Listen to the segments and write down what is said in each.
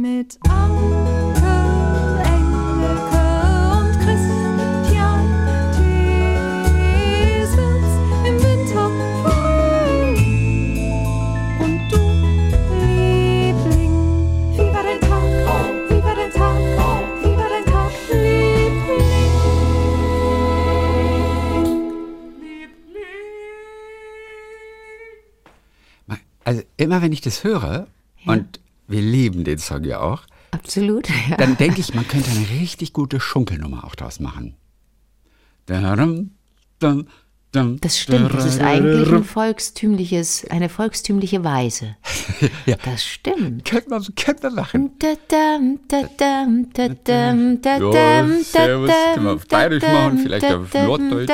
mit Anke, Engelke und Christian Thiesens im Winter früh. Und du, Liebling, wie war dein Tag? Wie war dein Tag? Wie war dein Tag, Liebling? Also immer wenn ich das höre, und wir lieben den Song ja auch, Absolut. Ja. dann denke ich, man könnte eine richtig gute Schunkelnummer auch draus machen. Das stimmt. Das ist eigentlich ein volkstümliches, eine volkstümliche Weise. Ja. Das stimmt. Könnte man, könnte man machen. Ja, servus. Können wir auf Bayerisch machen, vielleicht auf Norddeutsch.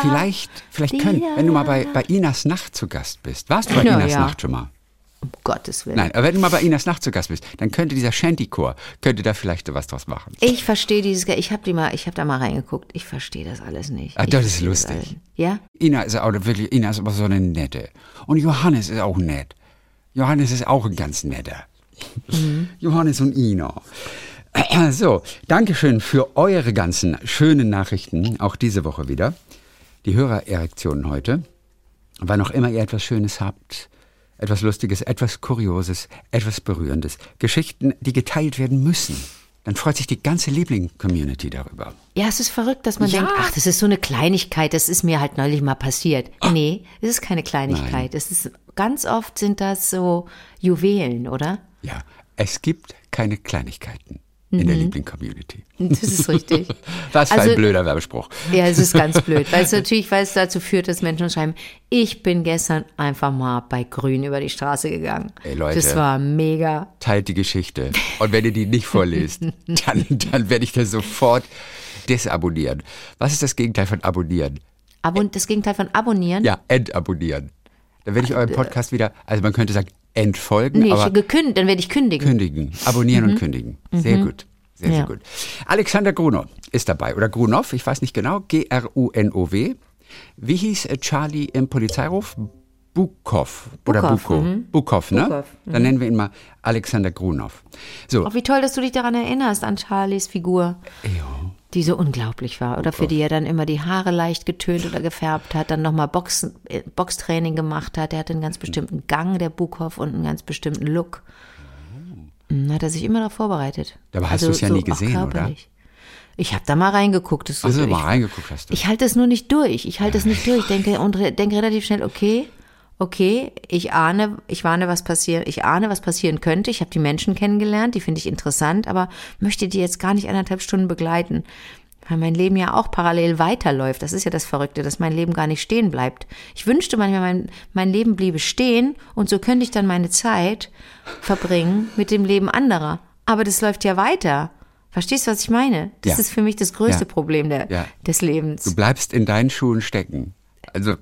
Vielleicht, vielleicht können, wenn du mal bei, bei Inas Nacht zu Gast bist. Warst du bei Inas ja. Nacht schon mal? Um Gottes Willen. Nein, aber wenn du mal bei Inas Nacht zu Gast bist, dann könnte dieser Shanty-Chor, könnte da vielleicht was draus machen. Ich verstehe dieses, ich habe die mal, ich habe da mal reingeguckt. Ich verstehe das alles nicht. Ah, das ist lustig. alles. Ja? Ina ist auch wirklich, Ina ist aber so eine nette. Und Johannes ist auch nett. Johannes ist auch ein ganz netter. Johannes und Ina. So, Dankeschön für eure ganzen schönen Nachrichten, auch diese Woche wieder. Die Hörererektionen heute. Wann auch immer ihr etwas Schönes habt, etwas Lustiges, etwas Kurioses, etwas Berührendes, Geschichten, die geteilt werden müssen, dann freut sich die ganze Liebling-Community darüber. Ja, es ist verrückt, dass man Ja. denkt, ach, das ist so eine Kleinigkeit, das ist mir halt neulich mal passiert. Nee, es ist keine Kleinigkeit. Es ist ganz oft sind das so Juwelen, oder? Ja, es gibt keine Kleinigkeiten in der Liebling-Community. Das ist richtig. Was für Also- ein blöder Werbespruch. Ja, es ist ganz blöd, weil es natürlich, weil es dazu führt, dass Menschen schreiben, ich bin gestern einfach mal bei Grün über die Straße gegangen. Ey, Leute. Das war mega. Teilt die Geschichte. Und wenn ihr die nicht vorlest, dann, dann werde ich das sofort desabonnieren. Was ist das Gegenteil von abonnieren? Abon das Gegenteil von abonnieren? Ja, entabonnieren. Dann werde ich euren Podcast wieder, also man könnte sagen, entfolgen, Nee, aber gekündigt, dann werde ich kündigen. kündigen. Abonnieren und kündigen. Sehr gut. Sehr, sehr Ja. gut. Alexander Grunow ist dabei. Oder Grunow, ich weiß nicht genau. G-R-U-N-O-W. Wie hieß äh, Charlie im Polizeiruf? Bukow. Oder Bukow, Buko. mhm. Bukow, ne? Bukow, Dann nennen wir ihn mal Alexander Grunow. So. Auch wie toll, dass du dich daran erinnerst, an Charlies Figur. Die so unglaublich war. Oder für die er dann immer die Haare leicht getönt oder gefärbt hat, dann nochmal Boxen, äh, Boxtraining gemacht hat. Der hatte einen ganz bestimmten Gang, der Buchhoff, und einen ganz bestimmten Look. Mhm, Hat er sich immer darauf vorbereitet. Aber hast du es ja nie gesehen, oder? Ich habe da mal reingeguckt. Das Also ich, mal reingeguckt hast du. ich halte es nur nicht durch. Ich halte es nicht durch. Denke und denke relativ schnell, okay, okay, ich ahne, ich warne, was passieren, ich ahne, was passieren könnte. Ich habe die Menschen kennengelernt, die finde ich interessant, aber möchte die jetzt gar nicht anderthalb Stunden begleiten. Weil mein Leben ja auch parallel weiterläuft. Das ist ja das Verrückte, dass mein Leben gar nicht stehen bleibt. Ich wünschte manchmal, mein, mein Leben bliebe stehen und so könnte ich dann meine Zeit verbringen mit dem Leben anderer. Aber das läuft ja weiter. Verstehst du, was ich meine? Das Ja. ist für mich das größte Ja. Problem der, Ja. des Lebens. Du bleibst in deinen Schuhen stecken. Also,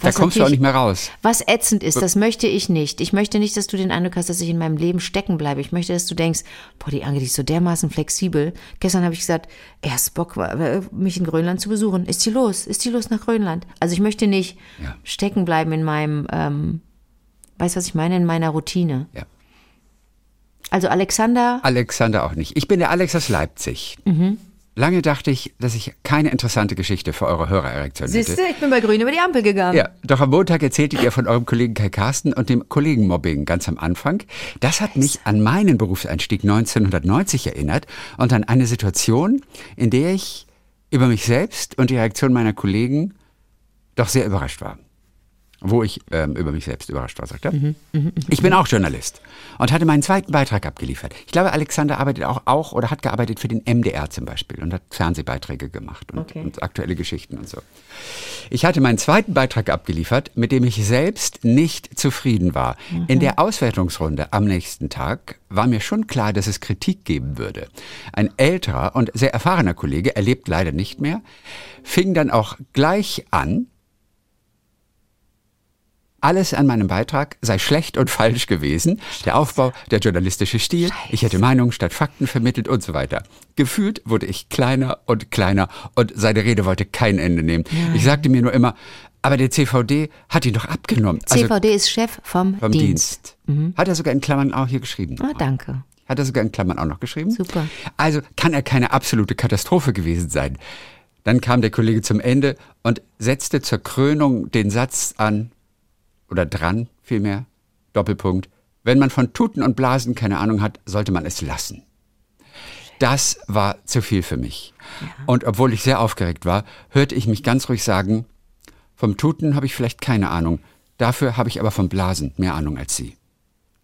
da Was kommst du auch nicht mehr raus. Was ätzend ist, das möchte ich nicht. Ich möchte nicht, dass du den Eindruck hast, dass ich in meinem Leben stecken bleibe. Ich möchte, dass du denkst, boah, die Ange, die ist so dermaßen flexibel. Gestern habe ich gesagt, erst Bock, äh, mich in Grönland zu besuchen. Ist sie los? Ist sie los nach Grönland? Also ich möchte nicht Ja. stecken bleiben in meinem, ähm, weißt du, was ich meine, in meiner Routine. Ja. Also Alexander, Alexander auch nicht. Ich bin der Alex aus Leipzig. Mhm. Lange dachte ich, dass ich keine interessante Geschichte für eure Hörererektion hätte. siehste, ich bin bei Grün über die Ampel gegangen. Ja, doch am Montag erzähltet ihr von eurem Kollegen Kai Carsten und dem Kollegenmobbing ganz am Anfang. Das hat mich an meinen Berufseinstieg 1990 erinnert und an eine Situation, in der ich über mich selbst und die Reaktion meiner Kollegen doch sehr überrascht war. Wo ich ähm, über mich selbst überrascht war, sagt er. Ich bin auch Journalist und hatte meinen zweiten Beitrag abgeliefert. Ich glaube, Alexander arbeitet auch, auch oder hat gearbeitet für den MDR zum Beispiel und hat Fernsehbeiträge gemacht und, Okay. und aktuelle Geschichten und so. Ich hatte meinen zweiten Beitrag abgeliefert, mit dem ich selbst nicht zufrieden war. In der Auswertungsrunde am nächsten Tag war mir schon klar, dass es Kritik geben würde. Ein älterer und sehr erfahrener Kollege, er lebt leider nicht mehr, fing dann auch gleich an, alles an meinem Beitrag sei schlecht und falsch gewesen. Der Aufbau, der journalistische Stil, ich hätte Meinungen statt Fakten vermittelt und so weiter. Gefühlt wurde ich kleiner und kleiner und seine Rede wollte kein Ende nehmen. Ich sagte mir nur immer, aber der CVD hat ihn doch abgenommen. Also CVD ist Chef vom, vom Dienst. Dienst. Hat er sogar in Klammern auch hier geschrieben. Ah, danke. Hat er sogar in Klammern auch noch geschrieben? Super. Also kann er keine absolute Katastrophe gewesen sein. Dann kam der Kollege zum Ende und setzte zur Krönung den Satz an, oder dran vielmehr, Doppelpunkt, wenn man von Tuten und Blasen keine Ahnung hat, sollte man es lassen. Das war zu viel für mich. Und obwohl ich sehr aufgeregt war, hörte ich mich ganz ruhig sagen, vom Tuten habe ich vielleicht keine Ahnung, dafür habe ich aber vom Blasen mehr Ahnung als Sie.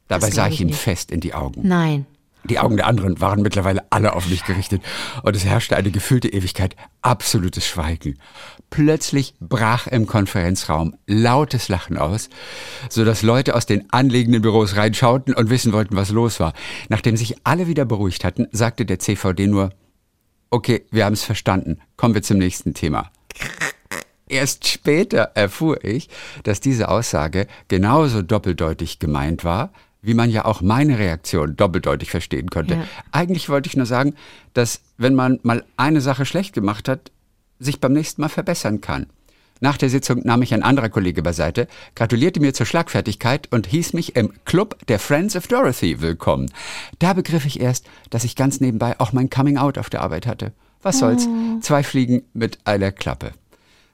Dabei sah ich ich ihm nicht. fest in die Augen. Nein. Die Augen der anderen waren mittlerweile alle auf mich gerichtet und es herrschte eine gefühlte Ewigkeit absolutes Schweigen. Plötzlich brach im Konferenzraum lautes Lachen aus, so dass Leute aus den anliegenden Büros reinschauten und wissen wollten, was los war. Nachdem sich alle wieder beruhigt hatten, sagte der CVD nur, okay, wir haben es verstanden, kommen wir zum nächsten Thema. Erst später erfuhr ich, dass diese Aussage genauso doppeldeutig gemeint war, wie man ja auch meine Reaktion doppeldeutig verstehen konnte. Ja. Eigentlich wollte ich nur sagen, dass wenn man mal eine Sache schlecht gemacht hat, sich beim nächsten Mal verbessern kann. Nach der Sitzung nahm mich ein anderer Kollege beiseite, gratulierte mir zur Schlagfertigkeit und hieß mich im Club der Friends of Dorothy willkommen. Da begriff ich erst, dass ich ganz nebenbei auch mein Coming Out auf der Arbeit hatte. Was soll's? Zwei Fliegen mit einer Klappe.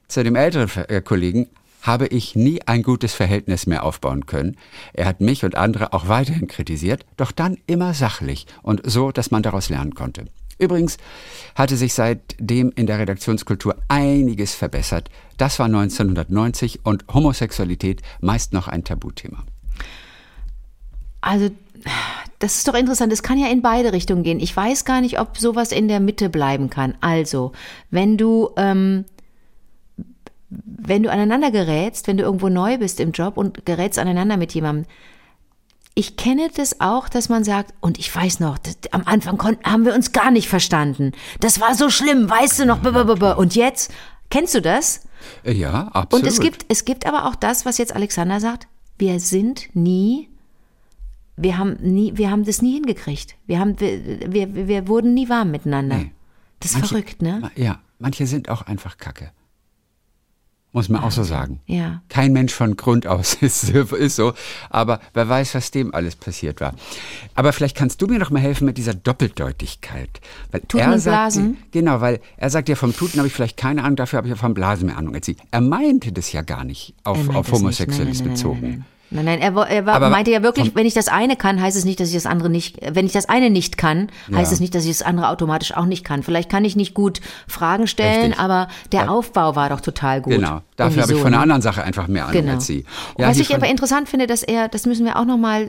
Zu dem älteren äh, Kollegen habe ich nie ein gutes Verhältnis mehr aufbauen können. Er hat mich und andere auch weiterhin kritisiert, doch dann immer sachlich und so, dass man daraus lernen konnte. Übrigens hatte sich seitdem in der Redaktionskultur einiges verbessert. Das war 1990 und Homosexualität meist noch ein Tabuthema. Also, das ist doch interessant. Es kann ja in beide Richtungen gehen. Ich weiß gar nicht, ob sowas in der Mitte bleiben kann. Also, wenn du, ähm, wenn du aneinander gerätst, wenn du irgendwo neu bist im Job und gerätst aneinander mit jemandem, ich kenne das auch, dass man sagt, und ich weiß noch, das, am Anfang konnten, haben wir uns gar nicht verstanden. Das war so schlimm, weißt du noch, blablabla. und jetzt, kennst du das? Äh, Ja, absolut. Und es gibt, es gibt aber auch das, was jetzt Alexander sagt. Wir sind nie, wir haben nie, wir haben das nie hingekriegt. Wir haben, wir, wir, wir wurden nie warm miteinander. Nee. Das ist Manche- verrückt, ne? Ja, manche sind auch einfach Kacke. Muss man auch so sagen. Ja. Kein Mensch von Grund aus ist, ist so, aber wer weiß, was dem alles passiert war. Aber vielleicht kannst du mir noch mal helfen mit dieser Doppeldeutigkeit. Weil Tuten er und sagt, Blasen? Genau, weil er sagt ja, vom Tuten habe ich vielleicht keine Ahnung, dafür habe ich ja vom Blasen mehr Ahnung. Er meinte das ja gar nicht auf, auf. Homosexuelles bezogen. Nein, nein, nein. Nein, nein, er, er war, Aber meinte ja wirklich, wenn ich das eine kann, heißt es nicht, dass ich das andere nicht, wenn ich das eine nicht kann, heißt Ja. es nicht, dass ich das andere automatisch auch nicht kann. Vielleicht kann ich nicht gut Fragen stellen, Richtig. aber der Aufbau war doch total gut. Genau, dafür habe ich so, von einer ne? anderen Sache einfach mehr Ahnung Genau. als sie. Und was ich aber interessant finde, dass er, das müssen wir auch nochmal,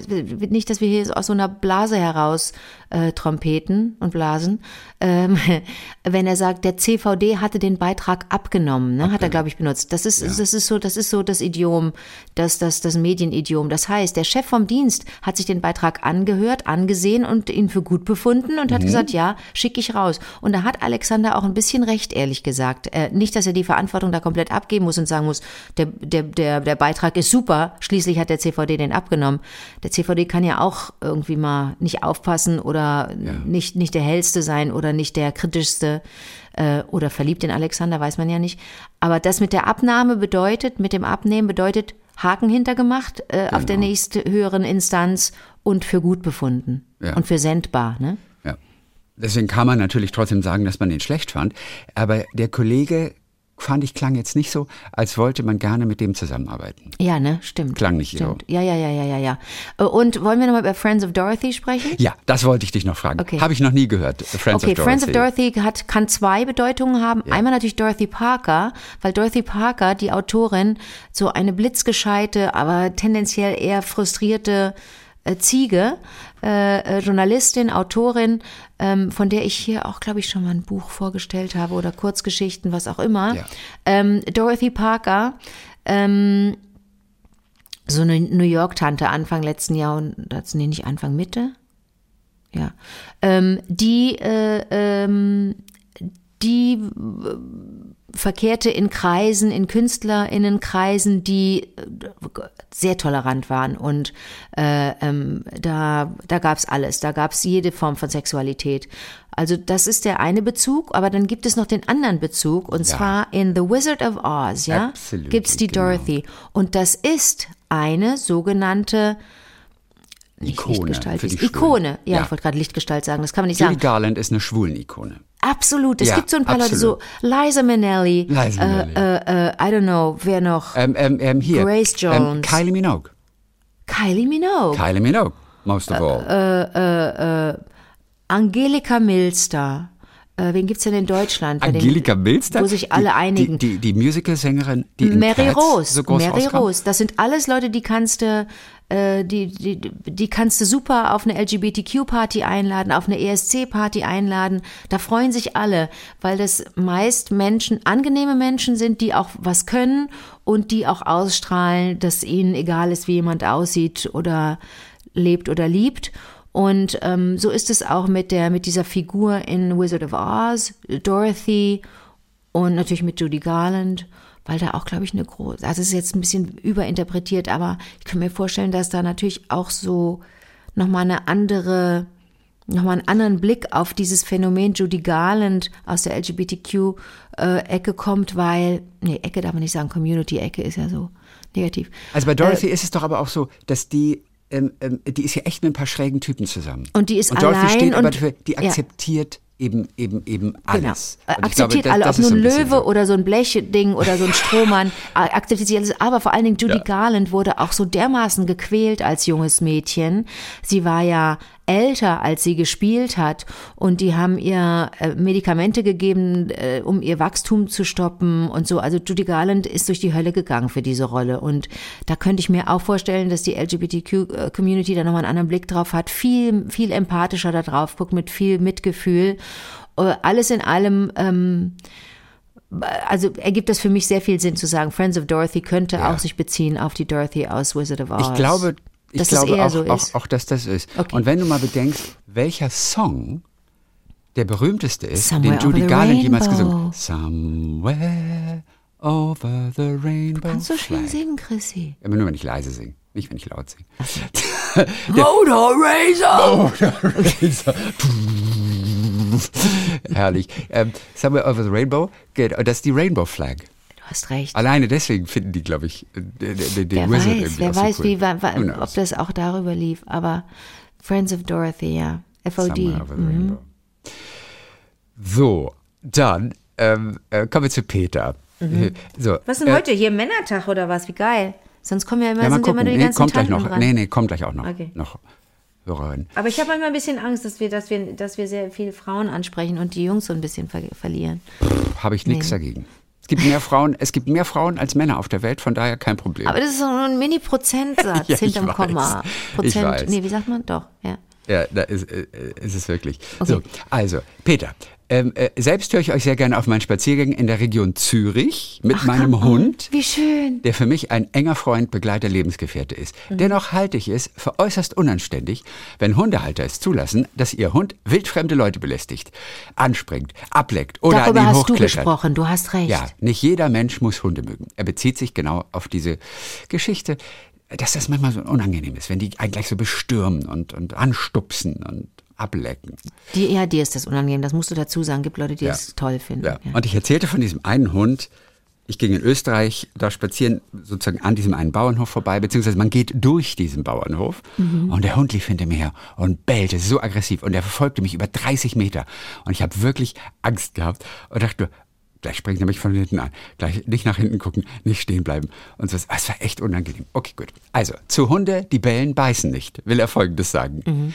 nicht, dass wir hier aus so einer Blase heraus äh, trompeten und blasen, ähm, wenn er sagt, der CVD hatte den Beitrag abgenommen, ne, hat er, glaube ich, benutzt. Das ist, das ist so, das ist so das Idiom, das, das, das Medienidiom. Das heißt, der Chef vom Dienst hat sich den Beitrag angehört, angesehen und ihn für gut befunden und hat gesagt, ja, schicke ich raus. Und da hat Alexander auch ein bisschen recht, ehrlich gesagt. Äh, nicht, dass er die Verantwortung da komplett abgeben muss und sagen muss, der, der, der, der Beitrag ist super, schließlich hat der CVD den abgenommen. Der CVD kann ja auch irgendwie mal nicht aufpassen oder nicht, nicht der hellste sein oder nicht der kritischste äh, oder verliebt in Alexander, weiß man ja nicht. Aber das mit der Abnahme bedeutet, mit dem Abnehmen bedeutet Haken hintergemacht äh, auf der nächsthöheren Instanz und für gut befunden Ja. und für sendbar. Ne? Ja. Deswegen kann man natürlich trotzdem sagen, dass man ihn schlecht fand. Aber der Kollege, fand ich, klang jetzt nicht so, als wollte man gerne mit dem zusammenarbeiten. Ja, ne, stimmt. Klang nicht stimmt. Ja, ja, ja, ja, ja, ja. Äh, Und wollen wir nochmal über Friends of Dorothy sprechen? Ja, das wollte ich dich noch fragen. Okay. Habe ich noch nie gehört. Friends okay, of Dorothy. Friends of Dorothy hat, kann zwei Bedeutungen haben. Einmal natürlich Dorothy Parker, weil Dorothy Parker, die Autorin, so eine blitzgescheite, aber tendenziell eher frustrierte äh, Ziege, äh, äh, Journalistin, Autorin, ähm, von der ich hier auch, glaube ich, schon mal ein Buch vorgestellt habe oder Kurzgeschichten, was auch immer. Ja. Ähm, Dorothy Parker, ähm, so eine New York-Tante Anfang letzten Jahrhunderts, nee, nicht Anfang, Mitte, ja, ähm, die, äh, ähm, die äh, verkehrte in Kreisen, in KünstlerInnenkreisen, die äh, sehr tolerant waren. Und äh, ähm, da, da gab's alles. Da gab's jede Form von Sexualität. Also das ist der eine Bezug, aber dann gibt es noch den anderen Bezug. Und Ja. zwar in The Wizard of Oz, ja, Absolutely, gibt's die genau. Dorothy. Und das ist eine sogenannte Ikone Lichtgestalt, Ikone. Ja, Ja. ich wollte gerade Lichtgestalt sagen, das kann man nicht Judy sagen. Garland ist eine Schwulen-Ikone. Absolut. Es Ja, gibt so ein paar Leute, so absolut. Liza Minnelli, Liza Minnelli. Äh, äh, äh, I don't know, wer noch? Ähm, ähm, ähm, hier. Grace Ähm, Jones. Kylie Minogue. Kylie Minogue, Kylie Minogue, most of all. Angelika Milster. Äh, wen gibt's denn in Deutschland? Wer den- Angelika Milster? Wo sich alle die, einigen. Die, die, die Musicalsängerin, die Mary Rose, so groß Mary rauskam. Rose, das sind alles Leute, die kannst du, äh, die, die, die kannst du super auf eine LGBTQ-Party einladen, auf eine ESC-Party einladen. Da freuen sich alle, weil das meist Menschen, angenehme Menschen sind, die auch was können und die auch ausstrahlen, dass ihnen egal ist, wie jemand aussieht oder lebt oder liebt. Und ähm, so ist es auch mit der mit dieser Figur in Wizard of Oz, Dorothy und natürlich mit Judy Garland, weil da auch, glaube ich, eine große, also es ist jetzt ein bisschen überinterpretiert, aber ich kann mir vorstellen, dass da natürlich auch so nochmal eine andere, nochmal einen anderen Blick auf dieses Phänomen Judy Garland aus der LGBTQ-Ecke kommt, weil, nee, Ecke darf man nicht sagen, Community-Ecke ist ja so negativ. Also bei Dorothy ist es doch aber auch so, dass die, ähm, ähm, die ist ja echt mit ein paar schrägen Typen zusammen. Und die ist und Dorothy allein steht aber und- dafür, die ja. Eben, eben, eben Genau. alles. Ich Akzeptiert glaube, alle, das- ob das nun Löwe oder so ein Blechding oder so ein Strohmann, äh, akzeptiert sie alles. Aber vor allen Dingen Judy Ja. Garland wurde auch so dermaßen gequält als junges Mädchen. Sie war ja älter, als sie gespielt hat und die haben ihr äh, Medikamente gegeben, äh, um ihr Wachstum zu stoppen und so. Also Judy Garland ist durch die Hölle gegangen für diese Rolle und da könnte ich mir auch vorstellen, dass die LGBTQ-Community da nochmal einen anderen Blick drauf hat, viel, viel empathischer da drauf guckt, mit viel Mitgefühl. Äh, Alles in allem ähm, also ergibt das für mich sehr viel Sinn zu sagen, Friends of Dorothy könnte Ja. auch sich beziehen auf die Dorothy aus Wizard of Oz. Ich glaube, ich dass glaube auch, so auch, auch, dass das ist. Okay. Und wenn du mal bedenkst, welcher Song der berühmteste ist, Somewhere den Judy Garland jemals gesungen hat. Somewhere over the rainbow. Kannst du schön singen, Chrissy? Aber nur, wenn ich leise singe, nicht, wenn ich laut singe. Motor Razor! Herrlich. Ähm, Somewhere over the Rainbow, das ist die Rainbow Flag. Du hast recht. Alleine deswegen finden die, glaube ich, den, den, Wer Wizard weiß, irgendwie wer auch so weiß, cool. wie, wa, ob das auch darüber lief. Aber Friends of Dorothy, ja. FOD. Mhm. So, dann ähm, äh, kommen wir zu Peter. Mhm. So, Was ist denn äh, heute? Hier Männertag oder was? Wie geil. Sonst kommen ja immer, Ja, mal sind immer nur die Nee, ganzen kommt gleich noch. dran. Nee, nee, kommt gleich auch noch. Okay. noch Hörerin. Aber ich habe manchmal ein bisschen Angst, dass wir, dass wir, dass wir sehr viele Frauen ansprechen und die Jungs so ein bisschen ver verlieren. Habe ich nichts dagegen. Es gibt mehr Frauen, es gibt mehr Frauen als Männer auf der Welt, von daher kein Problem. Aber das ist so ein Mini-Prozentsatz Ja, hinterm. Komma. Prozent, nee, wie sagt man? Doch, ja. Ja, da ist, äh, ist es wirklich. Okay. So, also, Peter, ähm, äh, selbst höre ich euch sehr gerne auf meinen Spaziergängen in der Region Zürich mit meinem Hund, Wie schön. der für mich ein enger Freund, Begleiter, Lebensgefährte ist. Mhm. Dennoch halte ich es für äußerst unanständig, wenn Hundehalter es zulassen, dass ihr Hund wildfremde Leute belästigt, anspringt, ableckt oder Darüber an ihnen hast du hochklettert. gesprochen, du hast recht. Ja, nicht jeder Mensch muss Hunde mögen. Er bezieht sich genau auf diese Geschichte, dass das manchmal so unangenehm ist, wenn die einen gleich so bestürmen und, und anstupsen und ablecken. Die, ja, dir ist das unangenehm, das musst du dazu sagen. Gibt Leute, die Ja. das toll finden. Ja. Ja. Und ich erzählte von diesem einen Hund. Ich ging in Österreich da spazieren, sozusagen an diesem einen Bauernhof vorbei, beziehungsweise man geht durch diesen Bauernhof Mhm. und der Hund lief hinter mir her und bellte so aggressiv und er verfolgte mich über 30 Meter und ich habe wirklich Angst gehabt und dachte, gleich springt er mich von hinten an, gleich nicht nach hinten gucken, nicht stehen bleiben und so. Es war echt unangenehm. Okay, gut. Also, zu Hunde, die bellen, beißen nicht, will er Folgendes sagen.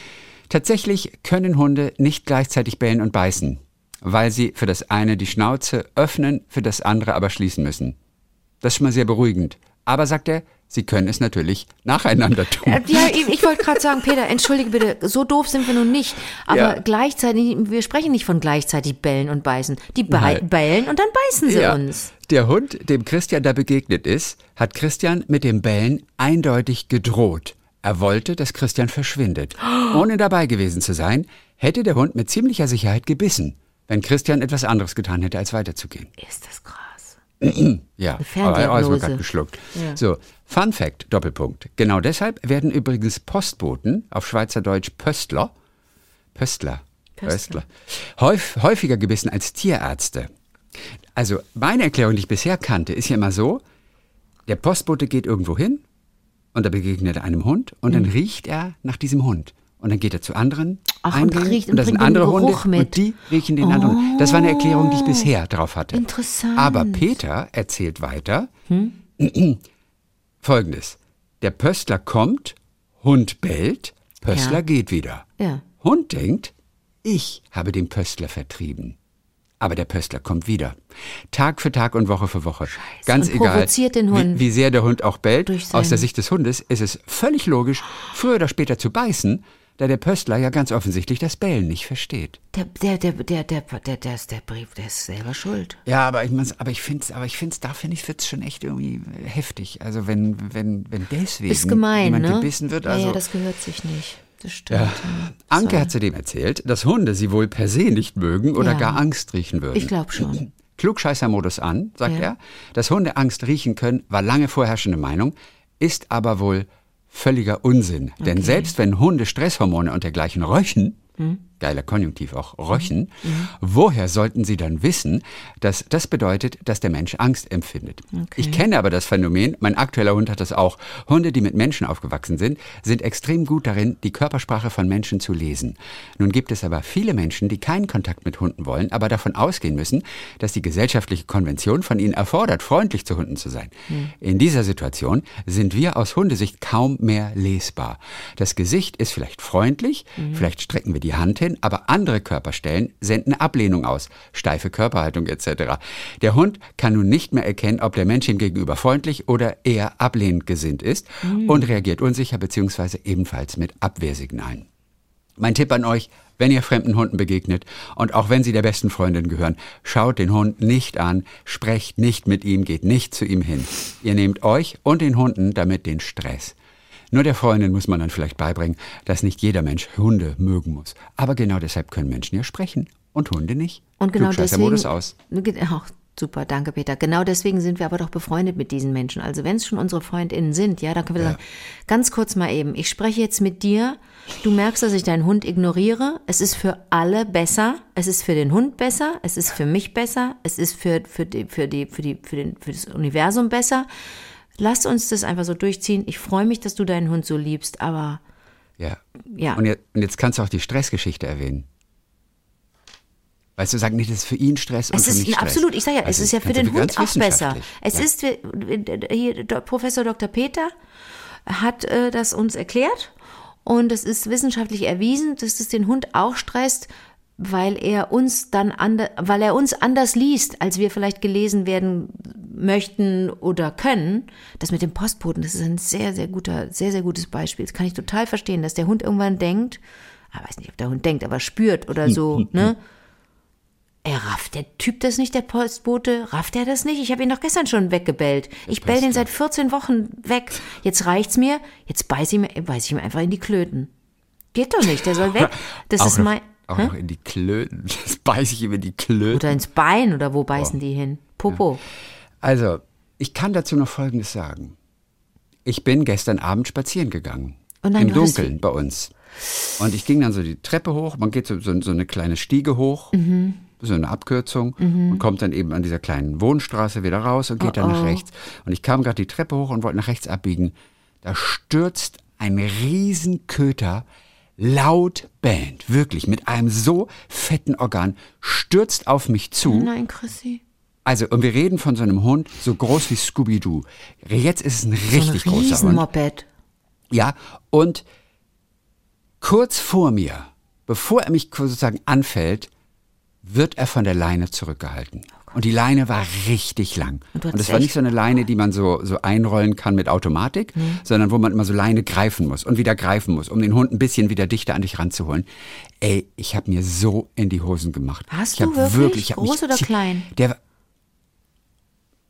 Tatsächlich können Hunde nicht gleichzeitig bellen und beißen, weil sie für das eine die Schnauze öffnen, für das andere aber schließen müssen. Das ist schon mal sehr beruhigend. Aber, sagt er, sie können es natürlich nacheinander tun. Äh, Ja, ich, wollte gerade sagen, Peter, entschuldige bitte, so doof sind wir nun nicht. Aber Ja. gleichzeitig, wir sprechen nicht von gleichzeitig bellen und beißen. Die be bellen und dann beißen sie Ja. uns. Der Hund, dem Christian da begegnet ist, hat Christian mit dem Bellen eindeutig gedroht. Er wollte, dass Christian verschwindet. Ohne dabei gewesen zu sein, hätte der Hund mit ziemlicher Sicherheit gebissen, wenn Christian etwas anderes getan hätte, als weiterzugehen. Ist das krass. Ja, aber erstmal gerade geschluckt. Ja. So, Fun Fact, Doppelpunkt. Genau deshalb werden übrigens Postboten, auf Schweizerdeutsch Pöstler, Pöstler, Pöstler, häuf, häufiger gebissen als Tierärzte. Also meine Erklärung, die ich bisher kannte, ist ja immer so, der Postbote geht irgendwo hin und da begegnet er einem Hund und dann riecht er nach diesem Hund. Und dann geht er zu anderen. Ach, und riecht- und und da sind andere Hunde mit. und die riechen den anderen. Das war eine Erklärung, die ich bisher drauf hatte. Interessant. Aber Peter erzählt weiter Folgendes. Der Pöstler kommt, Hund bellt, Pöstler Ja. geht wieder. Ja. Hund denkt, ich habe den Pöstler vertrieben. Aber der Pöstler kommt wieder. Tag für Tag und Woche für Woche. Ganz Und egal. Wie, wie sehr der Hund auch bellt. Aus der Sicht des Hundes ist es völlig logisch, früher oder später zu beißen, da der Pöstler ja ganz offensichtlich das Bellen nicht versteht. Der, der, der, der, der, der, der, ist der Brief, der ist selber schuld. Ja, aber ich aber ich finde aber ich finde da finde ich wird's schon echt irgendwie heftig. Also wenn wenn wenn deswegen Ist gemein, jemand ne? gebissen wird, ja, also ja, das gehört sich nicht. Das stimmt. Ja. Anke hat zudem erzählt, dass Hunde sie wohl per se nicht mögen oder Ja. gar Angst riechen würden. Ich glaube schon. Klugscheißer-Modus an, sagt Ja. er. Dass Hunde Angst riechen können, war lange vorherrschende Meinung, ist aber wohl völliger Unsinn. Denn selbst wenn Hunde Stresshormone und dergleichen röchen, Hm? Geiler Konjunktiv auch, röchen, woher sollten sie dann wissen, dass das bedeutet, dass der Mensch Angst empfindet? Ich kenne aber das Phänomen, mein aktueller Hund hat das auch. Hunde, die mit Menschen aufgewachsen sind, sind extrem gut darin, die Körpersprache von Menschen zu lesen. Nun gibt es aber viele Menschen, die keinen Kontakt mit Hunden wollen, aber davon ausgehen müssen, dass die gesellschaftliche Konvention von ihnen erfordert, freundlich zu Hunden zu sein. In dieser Situation sind wir aus Hundesicht kaum mehr lesbar. Das Gesicht ist vielleicht freundlich, vielleicht strecken wir die Hand hin, aber andere Körperstellen senden Ablehnung aus, steife Körperhaltung etc. Der Hund kann nun nicht mehr erkennen, ob der Mensch ihm gegenüber freundlich oder eher ablehnend gesinnt ist und reagiert unsicher bzw. ebenfalls mit Abwehrsignalen. Mein Tipp an euch, wenn ihr fremden Hunden begegnet und auch wenn sie der besten Freundin gehören, schaut den Hund nicht an, sprecht nicht mit ihm, geht nicht zu ihm hin. Ihr nehmt euch und den Hunden damit den Stress. Nur der Freundin muss man dann vielleicht beibringen, dass nicht jeder Mensch Hunde mögen muss. Aber genau deshalb können Menschen ja sprechen und Hunde nicht. Und genau deswegen. aus. Ach, super, danke Peter. Genau deswegen sind wir aber doch befreundet mit diesen Menschen. Also wenn es schon unsere FreundInnen sind, ja, dann können wir sagen, ganz kurz mal eben, ich spreche jetzt mit dir. Du merkst, dass ich deinen Hund ignoriere. Es ist für alle besser. Es ist für den Hund besser. Es ist für mich besser. Es ist für, für, die, für, die, für, die, für, den, für das Universum besser. Lass uns das einfach so durchziehen. Ich freue mich, dass du deinen Hund so liebst, aber Ja. ja. Und, jetzt, und jetzt kannst du auch die Stressgeschichte erwähnen. Weißt du, sagen nicht, das ist für ihn Stress und Es für ist mich Stress. absolut, ich sage ja, es Also ist ja für den Hund auch besser. Es ja. ist hier Professor Dr. Peter hat äh, das uns erklärt und es ist wissenschaftlich erwiesen, dass es den Hund auch stresst, weil er uns dann ander, weil er uns anders liest, als wir vielleicht gelesen werden möchten oder können. Das mit dem Postboten, das ist ein sehr sehr guter, sehr sehr gutes Beispiel. Das kann ich total verstehen, dass der Hund irgendwann denkt, ich weiß nicht, ob der Hund denkt, aber spürt oder so, ne? Er rafft der Typ das nicht, der Postbote? Rafft er das nicht? Ich habe ihn doch gestern schon weggebellt. Ich bell den seit 14 Wochen weg. Jetzt reicht's mir. Jetzt beiß ich, beiß ich ihm einfach in die Klöten. Geht doch nicht, der soll weg. Das auch ist mein. Auch Hä? noch in die Klöten. Das beiße ich ihm in die Klöten. Oder ins Bein oder wo beißen die hin? Popo. Also, ich kann dazu noch Folgendes sagen. Ich bin gestern Abend spazieren gegangen. Und dann Im Dunkeln bei uns. Und ich ging dann so die Treppe hoch. Man geht so, so, so eine kleine Stiege hoch. Mhm. So eine Abkürzung. Und kommt dann eben an dieser kleinen Wohnstraße wieder raus und geht dann nach rechts. Und ich kam gerade die Treppe hoch und wollte nach rechts abbiegen. Da stürzt ein Riesenköter laut Band, wirklich mit einem so fetten Organ, stürzt auf mich zu. Nein, Chrissy. Also, und wir reden von so einem Hund, so groß wie Scooby-Doo. Jetzt ist es ein richtig so ein großer Hund. Riesenmoped. Ja, und kurz vor mir, bevor er mich sozusagen anfällt, wird er von der Leine zurückgehalten. Und die Leine war richtig lang. Und Und hattest war nicht so eine Leine, die man so, so einrollen kann mit Automatik, sondern wo man immer so Leine greifen muss und wieder greifen muss, um den Hund ein bisschen wieder dichter an dich ranzuholen. Ey, ich habe mir so in die Hosen gemacht. Hast ich du hab wirklich? ich Groß oder klein? Der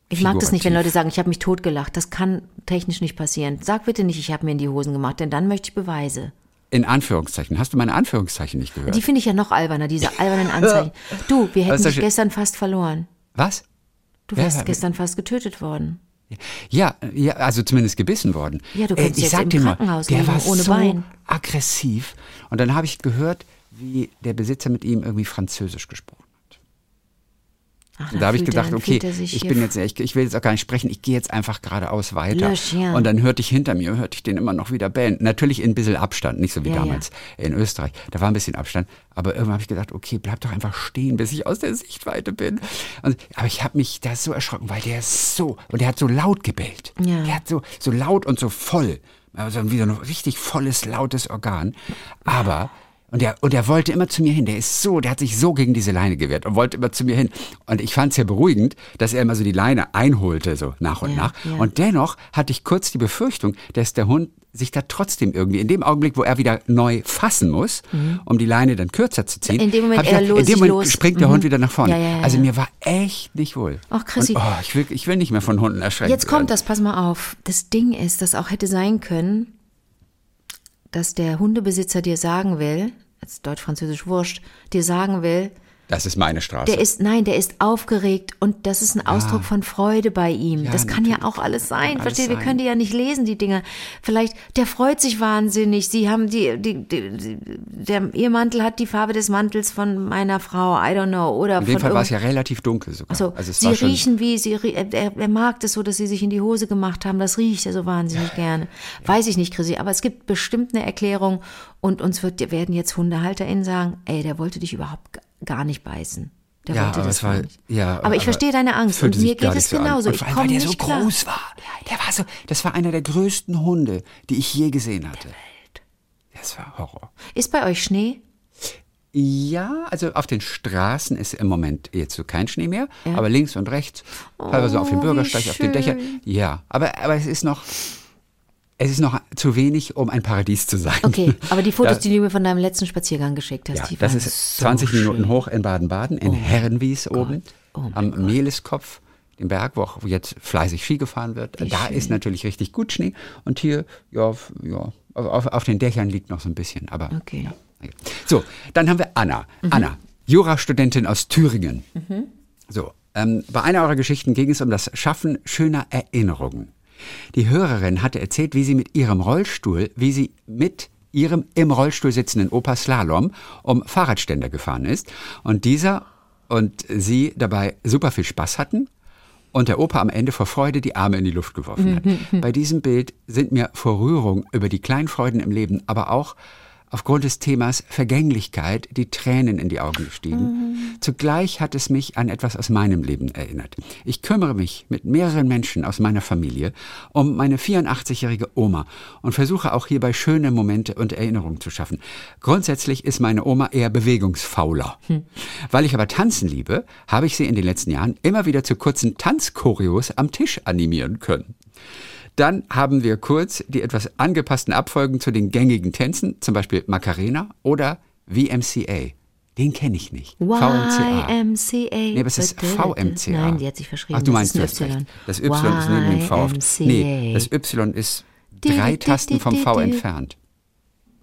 Ich mag das nicht, wenn. Leute sagen, ich habe mich totgelacht. Das kann technisch nicht passieren. Sag bitte nicht, ich habe mir in die Hosen gemacht, denn dann möchte ich Beweise. in Anführungszeichen. Hast du meine Anführungszeichen nicht gehört? Die finde ich ja noch alberner, diese albernen Anzeichen. Du, wir hätten das dich gestern fast verloren. Was? Du wärst ja, gestern fast getötet worden. Ja, ja, also zumindest gebissen worden. Ja, du Äh, könntest ich jetzt sag im dir mal, Krankenhaus der liegen, war ohne so Bein. aggressiv. Und dann habe ich gehört, wie der Besitzer mit ihm irgendwie Französisch gesprochen hat. Ach, Und da habe ich gedacht, er- okay, ich bin jetzt, ich, ich will jetzt auch gar nicht sprechen, ich gehe jetzt einfach geradeaus weiter. Und dann hörte ich hinter mir, hörte ich den immer noch wieder bellen. Natürlich in ein bisschen Abstand, nicht so wie Ja, damals in Österreich. Da war ein bisschen Abstand. Aber irgendwann habe ich gedacht, okay, bleib doch einfach stehen, bis ich aus der Sichtweite bin. Und, aber ich habe mich da so erschrocken, weil der ist so, und der hat so laut gebellt. Ja. Der hat so, so laut und so voll. Also wie so ein richtig volles, lautes Organ. Aber und er, und er wollte immer zu mir hin. Der ist so, der hat sich so gegen diese Leine gewehrt und wollte immer zu mir hin. Und ich fand es ja beruhigend, dass er immer so die Leine einholte, so nach und Ja, nach. ja. Und dennoch hatte ich kurz die Befürchtung, dass der Hund sich da trotzdem irgendwie, in dem Augenblick, wo er wieder neu fassen muss, um die Leine dann kürzer zu ziehen, Mhm. In dem Moment er los- in dem Moment los- springt der Mhm. Hund wieder nach vorne. Ja, also mir war echt nicht wohl. Ach, Chrissy. Und, oh, ich, will, ich will nicht mehr von Hunden erschreckt Jetzt kommt werden. das, pass mal auf. Das Ding ist, das auch hätte sein können, dass der Hundebesitzer dir sagen will, jetzt deutsch-französisch wurscht, dir sagen will, Das ist meine Straße. der ist, nein, der ist aufgeregt und das ist ein Ausdruck von Freude bei ihm. Ja, das kann ja auch alles sein. Versteht? alles Wir können die ja nicht lesen, die Dinge. Vielleicht, der freut sich wahnsinnig. Sie haben die, die, die, der, ihr Mantel hat die Farbe des Mantels von meiner Frau, I don't know, oder in von dem Fall war es ja relativ dunkel sogar. also, also es sie riechen wie, sie, er, er mag das so, dass sie sich in die Hose gemacht haben. Das riecht er so wahnsinnig gerne. Weiß ich nicht, Chrissy, aber es gibt bestimmt eine Erklärung und uns wird, werden jetzt HundehalterInnen sagen, ey, der wollte dich überhaupt gar nicht beißen. Der Ja, wollte aber das war, nicht. ja, aber ich verstehe deine Angst und mir geht es so genauso. Und Ich vor allem, weil der nicht so klar. groß war. Der war so, das war einer der größten Hunde, die ich je gesehen hatte. Das war Horror. Ist bei euch Schnee? Ja, also auf den Straßen ist im Moment jetzt so kein Schnee mehr, aber links und rechts, teilweise auf dem Oh, Bürgersteig, auf den Dächern. Ja, aber, aber es ist noch, es ist noch zu wenig, um ein Paradies zu sein. Okay, aber die Fotos, Da- die du mir von deinem letzten Spaziergang geschickt hast, Ja, die das waren ist so 20 Minuten schön. hoch in Baden-Baden, in Herrenwies oben, Oh am Mehleskopf, dem Berg, wo auch jetzt fleißig Ski gefahren wird. da ist natürlich richtig gut Schnee. Und hier, ja, ja auf, auf den Dächern liegt noch so ein bisschen. Aber Okay. ja. So, dann haben wir Anna. Anna, Jurastudentin aus Thüringen. So, ähm, bei einer eurer Geschichten ging es um das Schaffen schöner Erinnerungen. Die Hörerin hatte erzählt, wie sie mit ihrem Rollstuhl, wie sie mit ihrem im Rollstuhl sitzenden Opa Slalom um Fahrradständer gefahren ist und dieser und sie dabei super viel Spaß hatten und der Opa am Ende vor Freude die Arme in die Luft geworfen hat. Bei diesem Bild sind mir vor Rührung über die kleinen Freuden im Leben, aber auch aufgrund des Themas Vergänglichkeit die Tränen in die Augen gestiegen. Zugleich hat es mich an etwas aus meinem Leben erinnert. Ich kümmere mich mit mehreren Menschen aus meiner Familie um meine 84-jährige Oma und versuche auch hierbei schöne Momente und Erinnerungen zu schaffen. Grundsätzlich ist meine Oma eher bewegungsfauler. Weil ich aber tanzen liebe, habe ich sie in den letzten Jahren immer wieder zu kurzen Tanzchoreos am Tisch animieren können. Dann haben wir kurz die etwas angepassten Abfolgen zu den gängigen Tänzen, zum Beispiel Macarena oder VMCA. Den kenne ich nicht. VMCA. YMCA. Nee, aber es ist VMCA. Nein, die hat sich verschrieben. Ach, du Das meinst, hast Y. Das Y ist neben dem V. Nee, das Y ist drei Tasten vom V entfernt.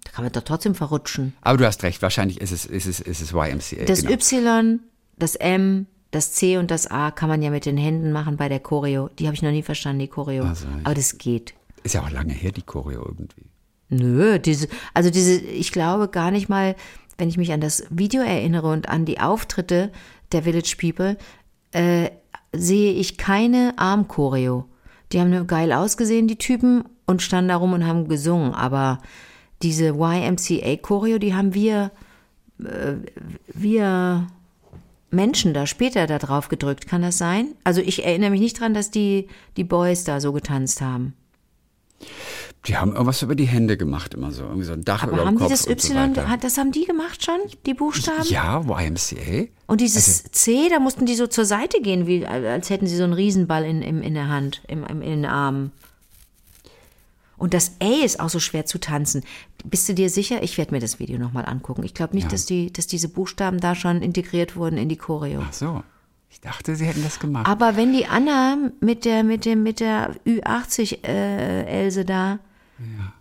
Da kann man doch trotzdem verrutschen. Aber du hast recht, wahrscheinlich ist es, ist es, ist es YMCA. Das genau. Y, das M, das C und das A kann man ja mit den Händen machen bei der Choreo. Die habe ich noch nie verstanden, die Choreo. Also, Aber das geht. Ist ja auch lange her, die Choreo irgendwie. Nö, diese, also diese, ich glaube gar nicht mal, wenn ich mich an das Video erinnere und an die Auftritte der Village People, äh, sehe ich keine Armchoreo. Die haben nur geil ausgesehen, die Typen, und standen da rum und haben gesungen. Aber diese YMCA-Choreo, die haben wir, äh, wir Menschen da später da drauf gedrückt. Kann das sein? Also ich erinnere mich nicht dran, dass die, die Boys da so getanzt haben. Die haben irgendwas über die Hände gemacht, immer so. Irgendwie so ein Dach über Aber dem haben die Kopf das und so Y, hat- das haben die gemacht schon, die Buchstaben? Ja, YMCA. Und dieses Also C, da mussten die so zur Seite gehen, wie, als hätten sie so einen Riesenball in, in, in der Hand, im, im, in den Armen. Und das A ist auch so schwer zu tanzen. Bist du dir sicher? Ich werde mir das Video nochmal angucken. Ich glaube nicht, Ja. dass, die, dass diese Buchstaben da schon integriert wurden in die Choreo. Ach so. Ich dachte, sie hätten das gemacht. Aber wenn die Anna mit der, mit dem, mit der Ü80 äh, Else da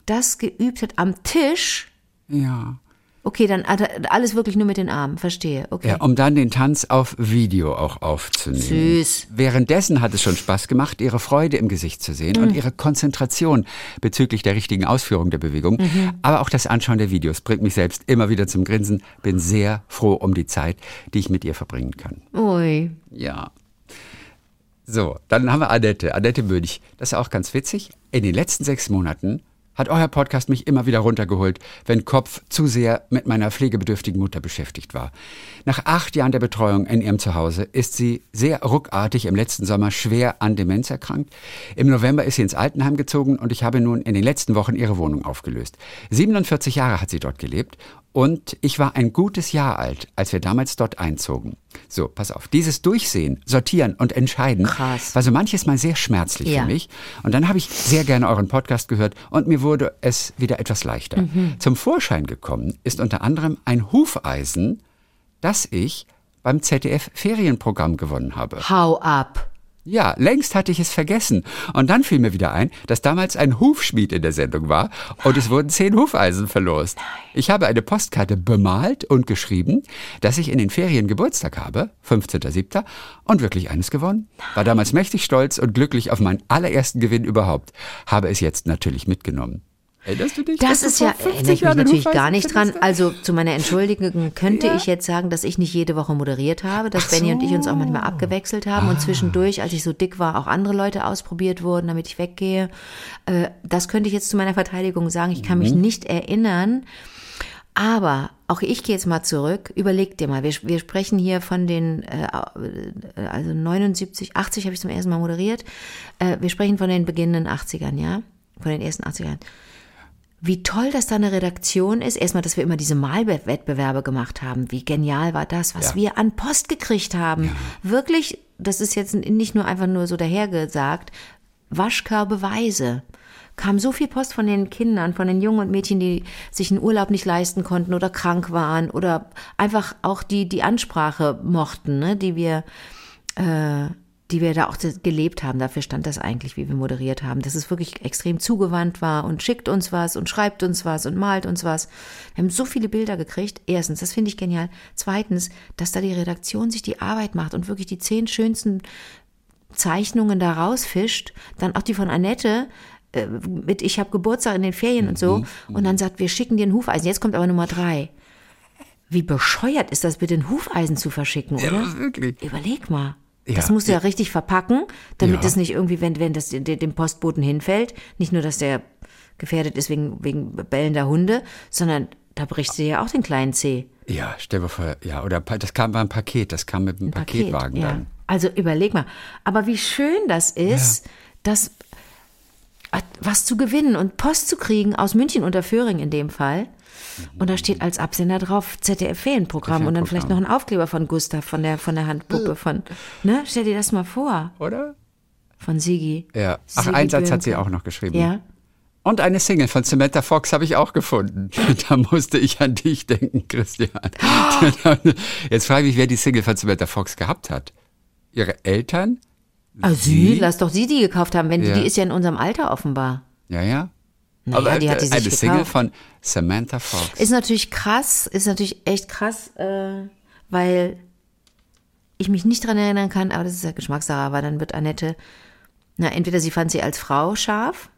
das geübt hat am Tisch, ja. Okay, dann also alles wirklich nur mit den Armen, verstehe. Okay. Ja, um dann den Tanz auf Video auch aufzunehmen. Süß. Währenddessen hat es schon Spaß gemacht, ihre Freude im Gesicht zu sehen Mhm. und ihre Konzentration bezüglich der richtigen Ausführung der Bewegung. Mhm. Aber auch das Anschauen der Videos bringt mich selbst immer wieder zum Grinsen. Bin sehr froh um die Zeit, die ich mit ihr verbringen kann. Ui. Ja. So, dann haben wir Annette, Annette Mönch. Das ist auch ganz witzig. In den letzten sechs Monaten hat euer Podcast mich immer wieder runtergeholt, wenn Kopf zu sehr mit meiner pflegebedürftigen Mutter beschäftigt war. Nach acht Jahren der Betreuung in ihrem Zuhause ist sie sehr ruckartig im letzten Sommer schwer an Demenz erkrankt. Im November ist sie ins Altenheim gezogen und ich habe nun in den letzten Wochen ihre Wohnung aufgelöst. 47 Jahre hat sie dort gelebt und ich war ein gutes Jahr alt, als wir damals dort einzogen. So, pass auf. Dieses Durchsehen, Sortieren und Entscheiden Krass. war so manches Mal sehr schmerzlich Ja. für mich. Und dann habe ich sehr gerne euren Podcast gehört und mir wurde es wieder etwas leichter. Zum Vorschein gekommen ist unter anderem ein Hufeisen, das ich beim ZDF Ferienprogramm gewonnen habe. Hau ab. Ja, längst hatte ich es vergessen. Und dann fiel mir wieder ein, dass damals ein Hufschmied in der Sendung war und es wurden zehn Hufeisen verlost. Ich habe eine Postkarte bemalt und geschrieben, dass ich in den Ferien Geburtstag habe, 15.07. und wirklich eines gewonnen. War damals mächtig stolz und glücklich auf meinen allerersten Gewinn überhaupt. Habe es jetzt natürlich mitgenommen. Erinnerst du dich? Das ist ja, 50 erinnere ich mich natürlich gar nicht dran. Also zu meiner Entschuldigung könnte Ja. ich jetzt sagen, dass ich nicht jede Woche moderiert habe, dass Benny und ich uns auch manchmal abgewechselt haben Ah. und zwischendurch, als ich so dick war, auch andere Leute ausprobiert wurden, damit ich weggehe. Äh, Das könnte ich jetzt zu meiner Verteidigung sagen. Ich kann mich Mhm. nicht erinnern. Aber auch ich gehe jetzt mal zurück. Überleg dir mal, wir, wir sprechen hier von den, äh, äh, also 79, 80 habe ich zum ersten Mal moderiert. Äh, wir sprechen von den beginnenden 80ern, ja? Von den ersten 80ern. Wie toll, dass da eine Redaktion ist. Erstmal, dass wir immer diese Malwettbewerbe gemacht haben. Wie genial war das, was Ja. wir an Post gekriegt haben. Wirklich, das ist jetzt nicht nur einfach nur so dahergesagt, Waschkörbeweise. Kam so viel Post von den Kindern, von den Jungen und Mädchen, die sich einen Urlaub nicht leisten konnten oder krank waren oder einfach auch die die Ansprache mochten, ne, die wir äh, die wir da auch gelebt haben. Dafür stand das eigentlich, wie wir moderiert haben, dass es wirklich extrem zugewandt war und schickt uns was und schreibt uns was und malt uns was. Wir haben so viele Bilder gekriegt. Erstens, das finde ich genial. Zweitens, dass da die Redaktion sich die Arbeit macht und wirklich die zehn schönsten Zeichnungen da rausfischt. Dann auch die von Annette äh, mit Ich habe Geburtstag in den Ferien und so. Und dann sagt, wir schicken dir ein Hufeisen. Jetzt kommt aber Nummer drei. Wie bescheuert ist das, bitte ein Hufeisen zu verschicken, oder? Ja, wirklich. Überleg mal. Ja. Das musst du ja richtig verpacken, damit Ja. es nicht irgendwie, wenn, wenn das de- dem Postboten hinfällt, nicht nur, dass der gefährdet ist wegen, wegen bellender Hunde, sondern da brichst du ja auch den kleinen Zeh. Ja, stell dir vor, ja, oder das kam war ein Paket, das kam mit einem Paketwagen ja. dann. Also überleg mal. Aber wie schön das ist, dass was zu gewinnen und Post zu kriegen aus München unter Föhring in dem Fall. Und da steht als Absender drauf ZDF-Ferienprogramm und dann vielleicht noch ein Aufkleber von Gustav, von der, von der Handpuppe, von, ne? Stell dir das mal vor. Oder? Von Sigi. Ja. Ach, Sigi einen Satz hat sie auch noch geschrieben. Ja. Und eine Single von Samantha Fox habe ich auch gefunden. Da musste ich an dich denken, Christian. Jetzt frage ich mich, wer die Single von Samantha Fox gehabt hat. Ihre Eltern? Ah, sie? Lass doch sie die gekauft haben, wenn Ja. die, die ist ja in unserem Alter offenbar. Ja, ja. Naja, die hat die sich eine Single gekauft. von Samantha Fox. Ist natürlich krass, ist natürlich echt krass, äh, weil ich mich nicht dran erinnern kann, aber das ist ja Geschmackssache, aber dann wird Annette, na, entweder sie fand sie als Frau scharf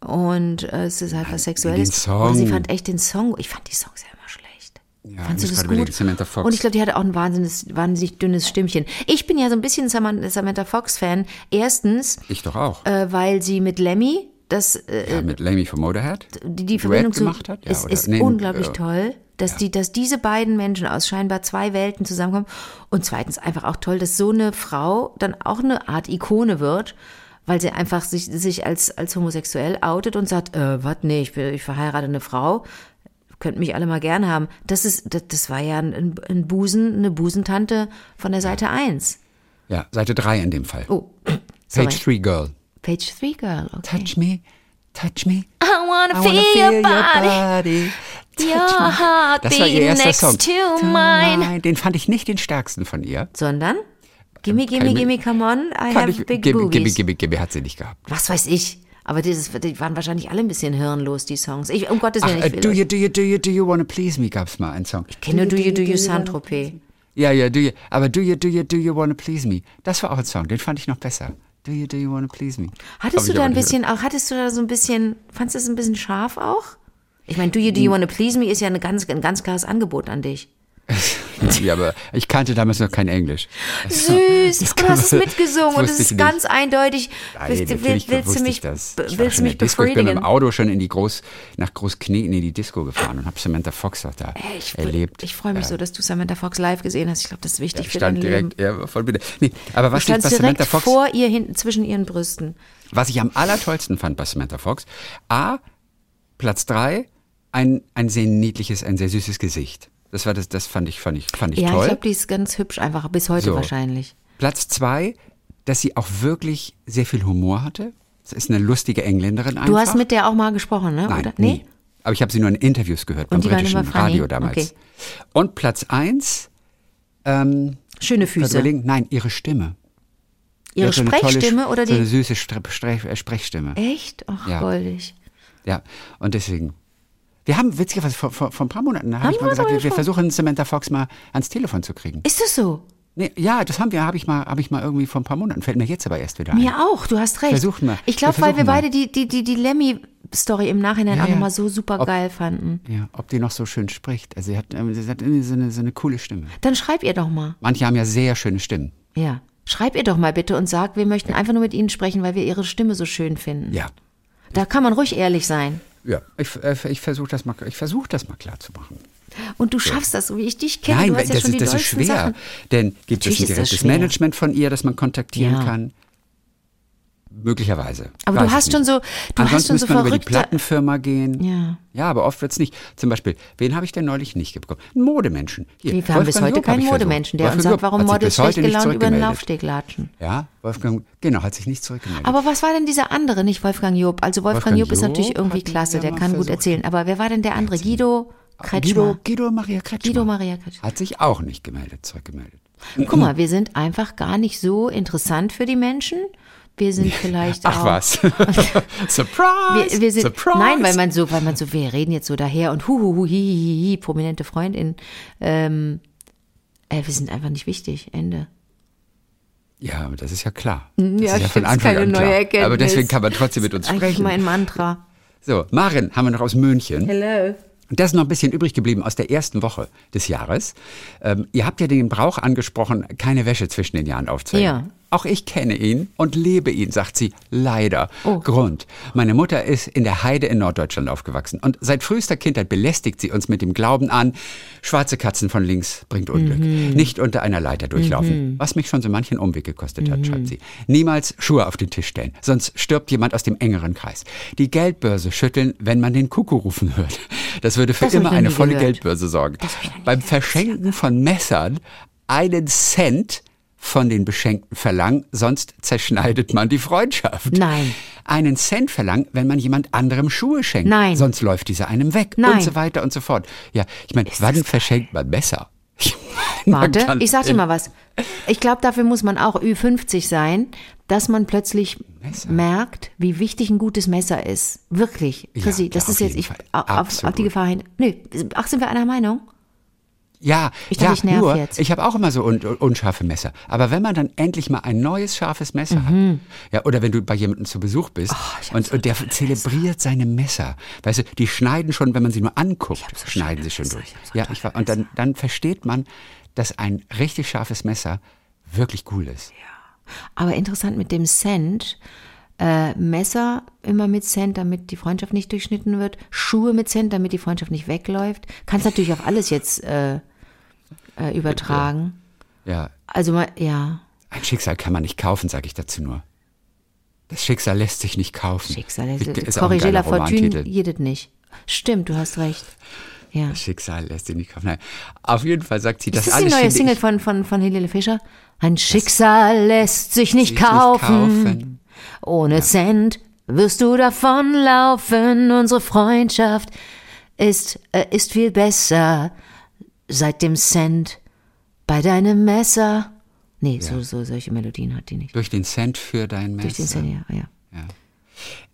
und äh, es ist halt was Sexuelles. Song. Oder sie fand echt den Song, ich fand die Songs ja immer schlecht. Ja, Fandst du das gut? Samantha Fox. Und ich glaube, die hatte auch ein wahnsinnig, wahnsinnig dünnes Stimmchen. Ich bin ja so ein bisschen Samantha Samantha Fox-Fan. Erstens, ich doch auch. äh, weil sie mit Lemmy das äh, ja, mit Lemmy von Motorhead. die, die Verbindung zu, gemacht hat? Ja, ist, oder- ist nee, unglaublich äh, toll, dass die, dass diese beiden Menschen aus scheinbar zwei Welten zusammenkommen und zweitens einfach auch toll, dass so eine Frau dann auch eine Art Ikone wird, weil sie einfach sich, sich als, als homosexuell outet und sagt, äh, was, nee, ich, bin, ich verheirate eine Frau, könnt mich alle mal gern haben. Das ist, das, das war ja ein, ein Busen, eine Busentante von der Seite 1. Ja, Seite 3 in dem Fall. Oh. Page 3 Girl. Page 3 Girl, okay. Touch me, touch me. I wanna I feel, wanna your body. body. Touch Your me. heart Das war ihr erster Song. to mine. Den fand ich nicht den stärksten von ihr. sondern Gimme, Kann gimme, mir- gimme, come on, I have ich, big gimme, gimme, boobies. gimme, gimme hat sie nicht gehabt. Was weiß ich. Aber dieses, die waren wahrscheinlich alle ein bisschen hirnlos, die Songs. Ich, um Gottes Ach, Willen, äh, ich will do you, do you, do you, do you wanna please me gab's mal einen Song. Ich kenne Do You Do You Saint-Tropez. Ja, ja, do you, aber do you, do you, do you wanna please me? Das war auch ein Song, den fand ich noch besser. Do you, do you wanna please me? Hab Hattest ich du da ein bisschen auch, hattest du da so ein bisschen, fandest du das ein bisschen scharf auch? Ich meine, Do You Do You Wanna Please Me ist ja eine ganz, ein ganz klares Angebot an dich. Ja, aber ich kannte damals noch kein Englisch. Süß, das du hast es mitgesungen und es ist ganz eindeutig. Nein, willst, du- natürlich willst, du mich, ich das. Ich willst du mich Disco. Ich bin mit dem befriedigen? Auto schon in die Groß, nach Großkneten in die Disco gefahren und habe Samantha Fox auch da Ich, erlebt. ich freue mich so, dass du Samantha Fox live gesehen hast. Ich glaube, das ist wichtig Ich für dein stand Leben. direkt, ja, voll bitte. Nee, aber was ich bei Samantha Fox, vor ihr hinten zwischen ihren Brüsten. was ich am allertollsten fand bei Samantha Fox, A, Platz drei, ein, ein sehr niedliches, ein sehr süßes Gesicht. Das war das, das fand ich, fand ich, fand ich Ja, toll. ich glaube, die ist ganz hübsch, einfach bis heute So. wahrscheinlich. Platz zwei, dass sie auch wirklich sehr viel Humor hatte. Das ist eine lustige Engländerin einfach. Du hast mit der auch mal gesprochen, ne? Nein, Oder? nie. Aber ich habe sie nur in Interviews gehört beim Und die waren britischen? Radio damals. Okay. Und Platz eins, ähm, Schöne Füße. nein, ihre Stimme. Die Ihre so tolle Sprechstimme Sch- oder so eine die? süße Sprechstimme. Echt? Ach, Ja. goldig. Ja, und deswegen. Wir haben witzigerweise vor, vor, vor ein paar Monaten, habe Haben ich wir mal gesagt, wir, wir versuchen Samantha Fox mal ans Telefon zu kriegen. Ist das so? Nee, ja, das haben wir, habe ich mal, habe ich mal irgendwie vor ein paar Monaten. Fällt mir jetzt aber erst wieder ein. Mir auch, du hast recht. Versuchen wir. Ich glaube, weil wir mal. beide die, die, die, die Lemmy-Story im Nachhinein Ja, auch ja. nochmal so super geil fanden. Ja, ob die noch so schön spricht. Also sie hat, ähm, sie hat irgendwie so eine, so eine coole Stimme. Dann schreib ihr doch mal. Manche haben ja sehr schöne Stimmen. Ja. Schreib ihr doch mal bitte und sag, wir möchten einfach nur mit Ihnen sprechen, weil wir Ihre Stimme so schön finden. Ja. Da kann man ruhig ehrlich sein. Ja, ich, äh, ich versuche das mal, ich versuche das mal klar zu machen. Und du schaffst das, so wie ich dich kenne. Nein, du hast ja das, schon ist, die das ist schwer. Sachen. Denn gibt Natürlich es ein direktes. Management von ihr, das man kontaktieren Ja. kann? Möglicherweise. Aber Weiß du hast schon so, du Ansonsten hast schon so man über die verrückte. Plattenfirma gehen. Ja. Ja, aber oft wird's nicht. Zum Beispiel, wen habe ich denn neulich nicht bekommen? Einen Modemenschen. Hier, Wir haben bis heute keinen. Modemenschen, der uns Wolfgang sagt, Job warum Models schlecht gelaunt über den. Laufsteg latschen. Ja, Wolfgang, genau, hat sich nicht zurückgemeldet. Aber was war denn dieser andere, nicht Wolfgang Job? Also Wolfgang, Wolfgang Job ist Job natürlich irgendwie klasse, der kann gut versucht. erzählen. Aber wer war denn der andere? Guido Kretschmer. Guido, Guido Maria Kretschmer. Guido Maria Kretschmer. Hat sich auch nicht gemeldet, zurückgemeldet. Guck mal, wir sind einfach gar nicht so interessant für die Menschen. Wir sind vielleicht Ach auch. was. Surprise! Wir, wir sind, Surprise! nein, weil man so, weil man so, wir reden jetzt so daher und hu, hu, hu, hi, hi, hi, prominente Freundin. Ähm, äh, wir sind einfach nicht wichtig. Ende. Ja, das ist ja klar. Das Ja, ist ja von Anfang keine an klar. neue Erkenntnis. Aber deswegen kann man trotzdem mit uns Eigentlich sprechen. mein Mantra. So, Marin haben wir noch aus München. Hello. Und das ist noch ein bisschen übrig geblieben aus der ersten Woche des Jahres. Ähm, ihr habt ja den Brauch angesprochen, keine Wäsche zwischen den Jahren aufzuhängen. Ja. Auch ich kenne ihn und lebe ihn, sagt sie, leider. Oh. Grund. Meine Mutter ist in der Heide in Norddeutschland aufgewachsen und seit frühester Kindheit belästigt sie uns mit dem Glauben an, schwarze Katzen von links bringt Unglück. Mhm. Nicht unter einer Leiter durchlaufen. Was mich schon so manchen Umweg gekostet hat, Mhm. schreibt sie. Niemals Schuhe auf den Tisch stellen, sonst stirbt jemand aus dem engeren Kreis. Die Geldbörse schütteln, wenn man den Kuckuck rufen hört. Das würde für Das immer eine volle gehört. Geldbörse sorgen. Beim Verschenken von Messern einen Cent von den Beschenkten verlangen, sonst zerschneidet man die Freundschaft. Nein. Einen Cent verlangen, wenn man jemand anderem Schuhe schenkt. Nein. Sonst läuft dieser einem weg. Nein. Und so weiter und so fort. Ja, ich meine, wann verschenkt man meine, Warte, ich sag dir mal was. Ich glaube, dafür muss man auch Ü50 sein, dass man plötzlich Messer. merkt, wie wichtig ein gutes Messer ist. Wirklich. Chrissy, ja, das ist jetzt, ich, auf, auf die Gefahr hin. Nö, ach, sind wir einer Meinung? Ja, Ich ja, ich nur, jetzt. ich habe auch immer so un unscharfe Messer. Aber wenn man dann endlich mal ein neues scharfes Messer hat, ja, oder wenn du bei jemandem zu Besuch bist Mhm. Oh, und, so und der zelebriert seine Messer, weißt du, die schneiden schon, wenn man sie nur anguckt, schneiden sie schon Messer, durch. so ja, ich war, und dann, dann versteht man, dass ein richtig scharfes Messer wirklich cool ist. Aber interessant mit dem Cent. Äh, Messer immer mit Cent, damit die Freundschaft nicht durchschnitten wird. Schuhe mit Cent, damit die Freundschaft nicht wegläuft. Kannst natürlich auf alles jetzt äh, äh, übertragen. Ja, Also mal, ja, ein Schicksal kann man nicht kaufen, sage ich dazu nur. Das Schicksal lässt sich nicht kaufen. Schicksal. Ist auch ein Corrigé la Fortune, jedes nicht. Stimmt, du hast recht. Ja. Das Schicksal lässt sich nicht kaufen. Nein. Auf jeden Fall sagt sie, das Ist das die alles neue Single von, von, von Helene Fischer? Ein Schicksal lässt sich nicht sich nicht kaufen. kaufen. Ohne Cent wirst du davonlaufen. Unsere Freundschaft ist, äh, ist viel besser seit dem Cent bei deinem Messer. Nee, so, so solche Melodien hat die nicht. Durch den Cent für dein Messer. Durch den Cent, ja, ja.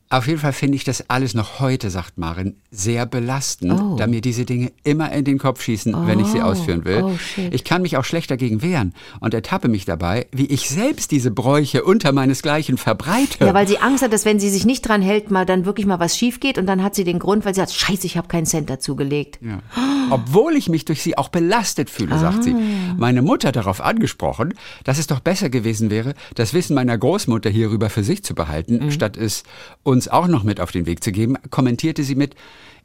Auf jeden Fall finde ich das alles noch heute, sagt Maren, sehr belastend, Oh. da mir diese Dinge immer in den Kopf schießen, wenn ich sie Oh. ausführen will. Oh, ich kann mich auch schlecht dagegen wehren und ertappe mich dabei, wie ich selbst diese Bräuche unter meinesgleichen verbreite. Ja, weil sie Angst hat, dass wenn sie sich nicht dran hält, mal dann wirklich mal was schief geht und dann hat sie den Grund, weil sie sagt, scheiße, ich habe keinen Cent dazugelegt. Ja. Obwohl ich mich durch sie auch belastet fühle, sagt sie. Ah. Meine Mutter darauf angesprochen, dass es doch besser gewesen wäre, das Wissen meiner Großmutter hierüber für sich zu behalten, Mhm. statt es uns auch noch mit auf den Weg zu geben, kommentierte sie mit,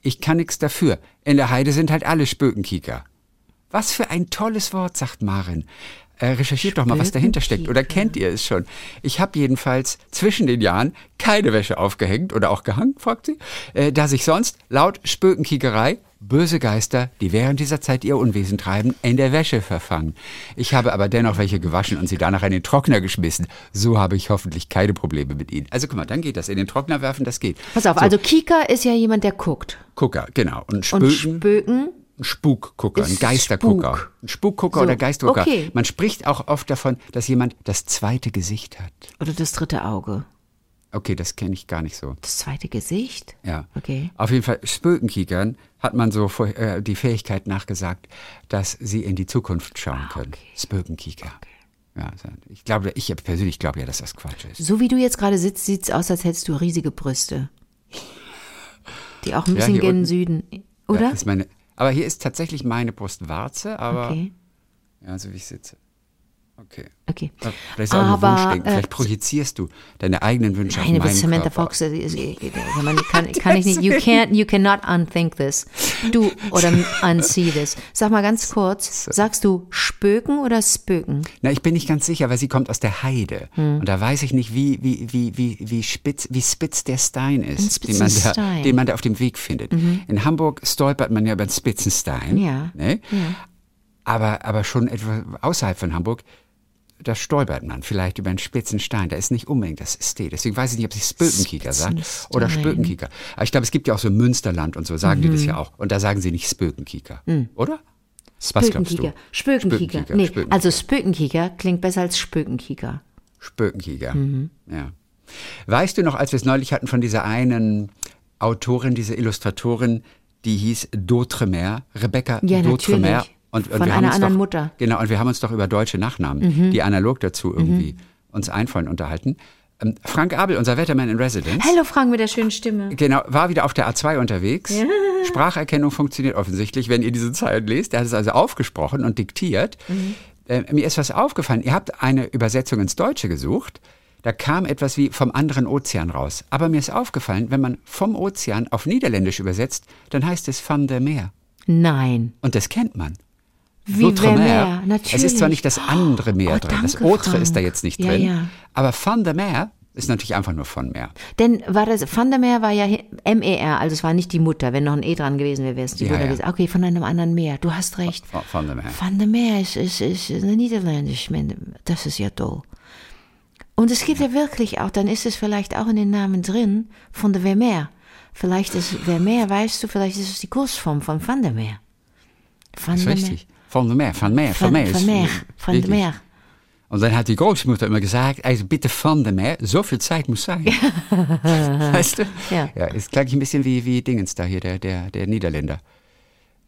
ich kann nichts dafür. In der Heide sind halt alle Spökenkieker. Was für ein tolles Wort, sagt Maren. Äh, recherchiert doch mal, was dahinter steckt. Oder kennt ihr es schon? Ich habe jedenfalls zwischen den Jahren keine Wäsche aufgehängt oder auch gehangen, fragt sie, äh, da sich sonst laut Spökenkiekerei böse Geister, die während dieser Zeit ihr Unwesen treiben, in der Wäsche verfangen. Ich habe aber dennoch welche gewaschen und sie danach in den Trockner geschmissen. So habe ich hoffentlich keine Probleme mit ihnen. Also guck mal, dann geht das. In den Trockner werfen, das geht. Pass auf, So, also Kika ist ja jemand, der guckt. Gucker, genau. Und Und Spöken, Spöken, ein Spukgucker, ein Ist Geistergucker. Spuk. Ein Spukgucker So, oder Geistergucker. okay. Man spricht auch oft davon, dass jemand das zweite Gesicht hat. oder das dritte Auge. Okay, das kenne ich gar nicht so. Das zweite Gesicht? Ja. Okay. Auf jeden Fall, Spökenkiekern hat man so äh, die Fähigkeit nachgesagt, dass sie in die Zukunft schauen können. Spökenkieker. Ja, so- ich glaube, ich persönlich glaube ja, dass das Quatsch ist. So wie du jetzt gerade sitzt, sieht's aus, als hättest du riesige Brüste. Die auch ein Ja, bisschen hier gen unten. Süden. Ja, Oder? ist meine, aber hier ist tatsächlich meine Brustwarze, aber okay. ja, so wie ich sitze. Okay. Okay. Ja, Vielleicht Aber, äh, Vielleicht projizierst du deine eigenen Wünsche Nein, auf aber meinen Samantha Körper. Fox, ist- äh, äh, man kann, kann ich nicht, you can't, you cannot unthink this. Du, oder unsee this. Sag mal ganz kurz, sagst du Spöken oder Spöken? Na, ich bin nicht ganz sicher, weil sie kommt aus der Heide. Hm. Und da weiß ich nicht, wie, wie, wie, wie, wie, spitz, wie spitz der Stein ist, den, man da, Stein. Mhm. den man da auf dem Weg findet. In Hamburg stolpert man ja über den Spitzenstein. Ja, Ne? Aber, aber schon etwa außerhalb von Hamburg, da stolpert man vielleicht über einen spitzen Stein. Da ist nicht unbedingt das Stil. Deswegen weiß ich nicht, ob sie Spökenkieker sagt oder. Spökenkieker. Aber ich glaube, es gibt ja auch so Münsterland und so, sagen die Mhm. das ja auch. Und da sagen sie nicht. Oder? Glaubst du? Spökenkieker. Spökenkieker. Spökenkieker, Nee, Spökenkieker. also Spökenkieker klingt besser als Spökenkieker. Spökenkieger. Mhm. Ja. Weißt du noch, als wir es neulich hatten von dieser einen Autorin, dieser Illustratorin, die hieß D'Outremer, Rebecca Ja, D'Outremer. Und, und Von wir haben einer uns anderen doch, Mutter. Mhm. Genau, und wir haben uns doch über deutsche Nachnamen, die analog dazu irgendwie uns einfallen, unterhalten. Ähm, Frank Abel, unser Wetterman in Residence. Hallo Frank mit der schönen Stimme. Genau, war wieder auf der A2 unterwegs. Spracherkennung funktioniert offensichtlich, wenn ihr diese Zeilen lest. Er hat es also aufgesprochen und diktiert. Äh, mir ist was aufgefallen. Ihr habt eine Übersetzung ins Deutsche gesucht. Da kam etwas wie vom anderen Ozean raus. Aber mir ist aufgefallen, wenn man vom Ozean auf Niederländisch übersetzt, dann heißt es van der Meer. Nein. Und das kennt man. Wie L'Outre-mer. Es ist zwar nicht das andere Meer Oh, drin, das danke, Autre ist da Frank. jetzt nicht Ja, drin, ja. aber van der Meer ist natürlich einfach nur von Meer. Denn war das, Van der Meer war ja M-E-R, also es war nicht die Mutter. Wenn noch ein E dran gewesen wäre, wäre es die Ja, Mutter gewesen. Okay, von einem anderen Meer. Du hast recht. Van- Van der Meer. Van der Meer ist, ist, ist Niederländisch. Das ist ja toll. Und es gibt ja wirklich auch, dann ist es vielleicht auch in den Namen drin, von der Vermeer. Vielleicht ist Vermeer, weißt du, vielleicht ist es die Kursform von Van der Meer. Van Das ist richtig. Van der Meer, van Meer, van Van, Meer. van Meer. Van der Meer. Und dann hat die Großmutter immer gesagt, also bitte van der Meer, so viel Zeit muss sein. weißt du? Ja. Ja, ist gleich ein bisschen wie, wie Dingens da hier, der, der, der Niederländer.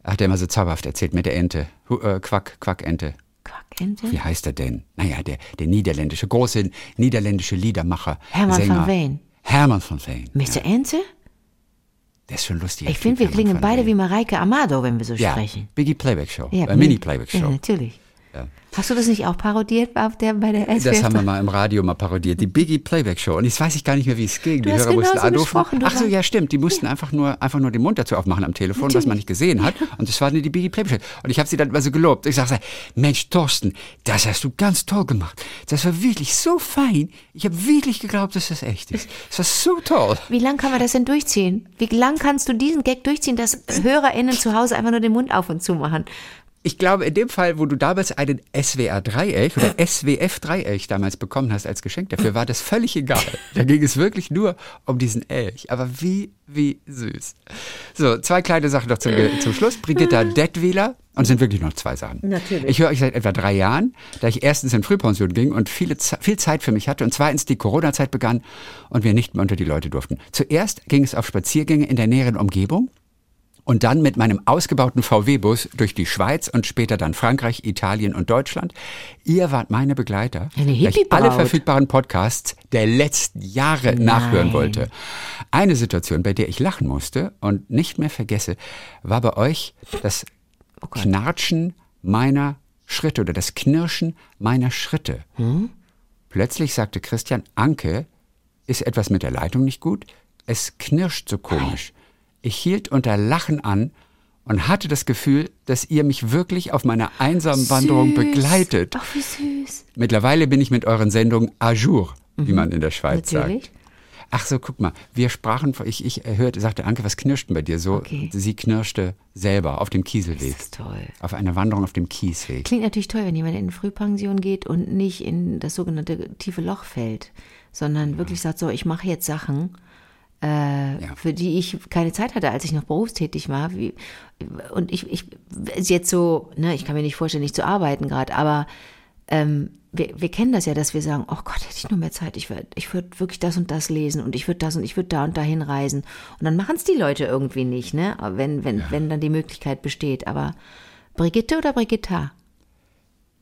Hat er immer so zauberhaft erzählt mit der Ente. Hu- Äh, Quack, Quackente. Quackente? Wie heißt er denn? Naja, der, der niederländische, große niederländische Liedermacher. Hermann Sänger. van Veen. Hermann von Veen. Mit der Ente? Der ist schon lustig. Ich finde, wir klingen beide wie Mareike Amado, wenn wir so Ja, sprechen. Biggie Playback Show. Ja, äh, Mini Playback Show. Ja, natürlich. Ja. Hast du das nicht auch parodiert auf der, bei der SWF? Das haben wir mal im Radio mal parodiert, die Biggie Playback Show. Und jetzt weiß ich gar nicht mehr, wie es ging. Du die hast Hörer mussten genauso anrufen. Ach so, ja, stimmt. Die mussten einfach nur einfach nur den Mund dazu aufmachen am Telefon, was man nicht gesehen hat. Und das war die Biggie Playback Show. Und ich habe sie dann immer so gelobt. Ich sage, Mensch, Thorsten, das hast du ganz toll gemacht. Das war wirklich so fein. Ich habe wirklich geglaubt, dass das echt ist. Das war so toll. Wie lang kann man das denn durchziehen? Wie lang kannst du diesen Gag durchziehen, dass HörerInnen zu Hause einfach nur den Mund auf und zu machen? Ich glaube, in dem Fall, wo du damals einen SWR-Dreieck oder SWF-Dreieck damals bekommen hast als Geschenk dafür, war das völlig egal. Da ging es wirklich nur um diesen Elch. Aber wie, wie süß. So, zwei kleine Sachen noch zum, zum Schluss. Brigitta Detwiler Und es sind wirklich noch zwei Sachen. Natürlich. Ich höre euch seit etwa drei Jahren, da ich erstens in Frühpension ging und viele, viel Zeit für mich hatte und zweitens die Corona-Zeit begann und wir nicht mehr unter die Leute durften. Zuerst ging es auf Spaziergänge in der näheren Umgebung und dann mit meinem ausgebauten VW-Bus durch die Schweiz und später dann Frankreich, Italien und Deutschland. Ihr wart meine Begleiter, Eine ich alle verfügbaren Podcasts der letzten Jahre nachhören wollte. Eine Situation, bei der ich lachen musste und nicht mehr vergesse, war bei euch das Knarschen meiner Schritte oder das Knirschen meiner Schritte. Plötzlich sagte Christian, Anke, ist etwas mit der Leitung nicht gut? Es knirscht so komisch. Ich hielt unter Lachen an und hatte das Gefühl, dass ihr mich wirklich auf meiner einsamen Wanderung begleitet. Ach, wie süß. Mittlerweile bin ich mit euren Sendungen à jour, wie man in der Schweiz Natürlich. sagt. Ach so, guck mal, wir sprachen, ich, ich hörte, sagte Anke, was knirscht denn bei dir so? Okay. Sie knirschte selber auf dem Kieselweg. Das ist toll. Auf einer Wanderung auf dem Kiesweg. Klingt natürlich toll, wenn jemand in Frühpension geht und nicht in das sogenannte tiefe Loch fällt, sondern wirklich sagt so, ich mache jetzt Sachen, äh, für die ich keine Zeit hatte, als ich noch berufstätig war. Wie, und ich, ich ist jetzt so, ne, ich kann mir nicht vorstellen, nicht zu arbeiten gerade, aber ähm, wir, wir kennen das ja, dass wir sagen, oh Gott, hätte ich nur mehr Zeit, ich würde ich würd wirklich das und das lesen und ich würde das und ich würde da und dahin reisen. Und dann machen es die Leute irgendwie nicht, ne? Wenn, wenn, wenn dann die Möglichkeit besteht. Aber Brigitte oder Brigitta?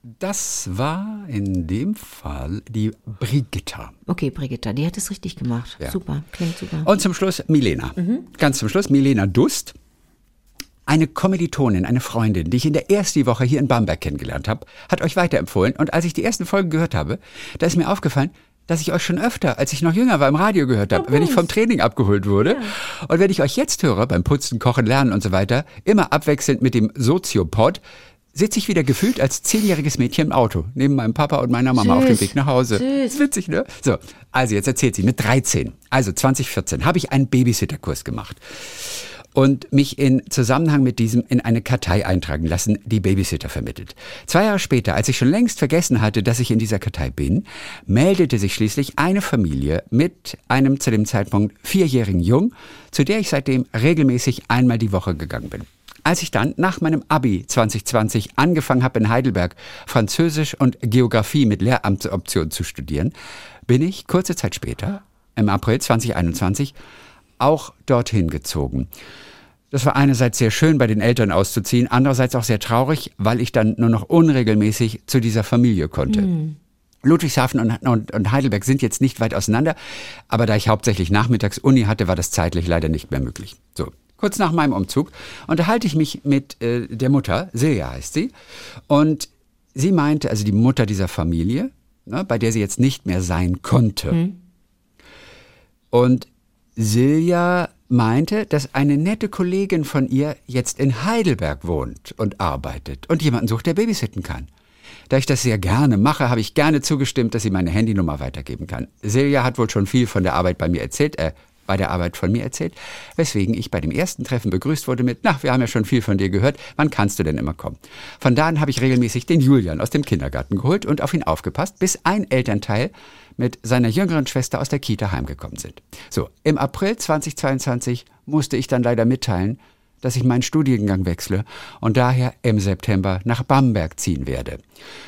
Das war in dem Fall die Brigitta. Okay, Brigitta, die hat es richtig gemacht. Ja. Super, klingt super. Und zum Schluss Milena. Ganz zum Schluss Milena Dust. Eine Kommilitonin, eine Freundin, die ich in der ersten Woche hier in Bamberg kennengelernt habe, hat euch weiterempfohlen. Und als ich die ersten Folgen gehört habe, da ist mir aufgefallen, dass ich euch schon öfter, als ich noch jünger war, im Radio gehört habe, wenn ich vom Training abgeholt wurde. Und wenn ich euch jetzt höre, beim Putzen, Kochen, Lernen und so weiter, immer abwechselnd mit dem Soziopod, sitze ich wieder gefühlt als zehnjähriges Mädchen im Auto, neben meinem Papa und meiner Mama auf dem Süß, Weg nach Hause. süß. Ist witzig, ne? So, also jetzt erzählt sie, mit 13, also 2014, habe ich einen Babysitterkurs gemacht und mich in Zusammenhang mit diesem in eine Kartei eintragen lassen, die Babysitter vermittelt. Zwei Jahre später, als ich schon längst vergessen hatte, dass ich in dieser Kartei bin, meldete sich schließlich eine Familie mit einem zu dem Zeitpunkt vierjährigen Jung, zu der ich seitdem regelmäßig einmal die Woche gegangen bin. Als ich dann nach meinem Abi 2020 angefangen habe in Heidelberg Französisch und Geografie mit Lehramtsoption zu studieren, bin ich kurze Zeit später, im April 2021, auch dorthin gezogen. Das war einerseits sehr schön, bei den Eltern auszuziehen, andererseits auch sehr traurig, weil ich dann nur noch unregelmäßig zu dieser Familie konnte. Ludwigshafen und, und, und Heidelberg sind jetzt nicht weit auseinander, aber da ich hauptsächlich nachmittags Uni hatte, war das zeitlich leider nicht mehr möglich. So, kurz nach meinem Umzug unterhalte ich mich mit äh, der Mutter, Silja heißt sie, und sie meinte, also die Mutter dieser Familie, ne, bei der sie jetzt nicht mehr sein konnte. Und Silja meinte, dass eine nette Kollegin von ihr jetzt in Heidelberg wohnt und arbeitet und jemanden sucht, der babysitten kann. Da ich das sehr gerne mache, habe ich gerne zugestimmt, dass sie meine Handynummer weitergeben kann. Silja hat wohl schon viel von der Arbeit bei mir erzählt, äh, bei der Arbeit von mir erzählt, weswegen ich bei dem ersten Treffen begrüßt wurde mit, na, wir haben ja schon viel von dir gehört, wann kannst du denn immer kommen? Von da an habe ich regelmäßig den Julian aus dem Kindergarten geholt und auf ihn aufgepasst, bis ein Elternteil mit seiner jüngeren Schwester aus der Kita heimgekommen sind. So, im April 2022 musste ich dann leider mitteilen, dass ich meinen Studiengang wechsle und daher im September nach Bamberg ziehen werde.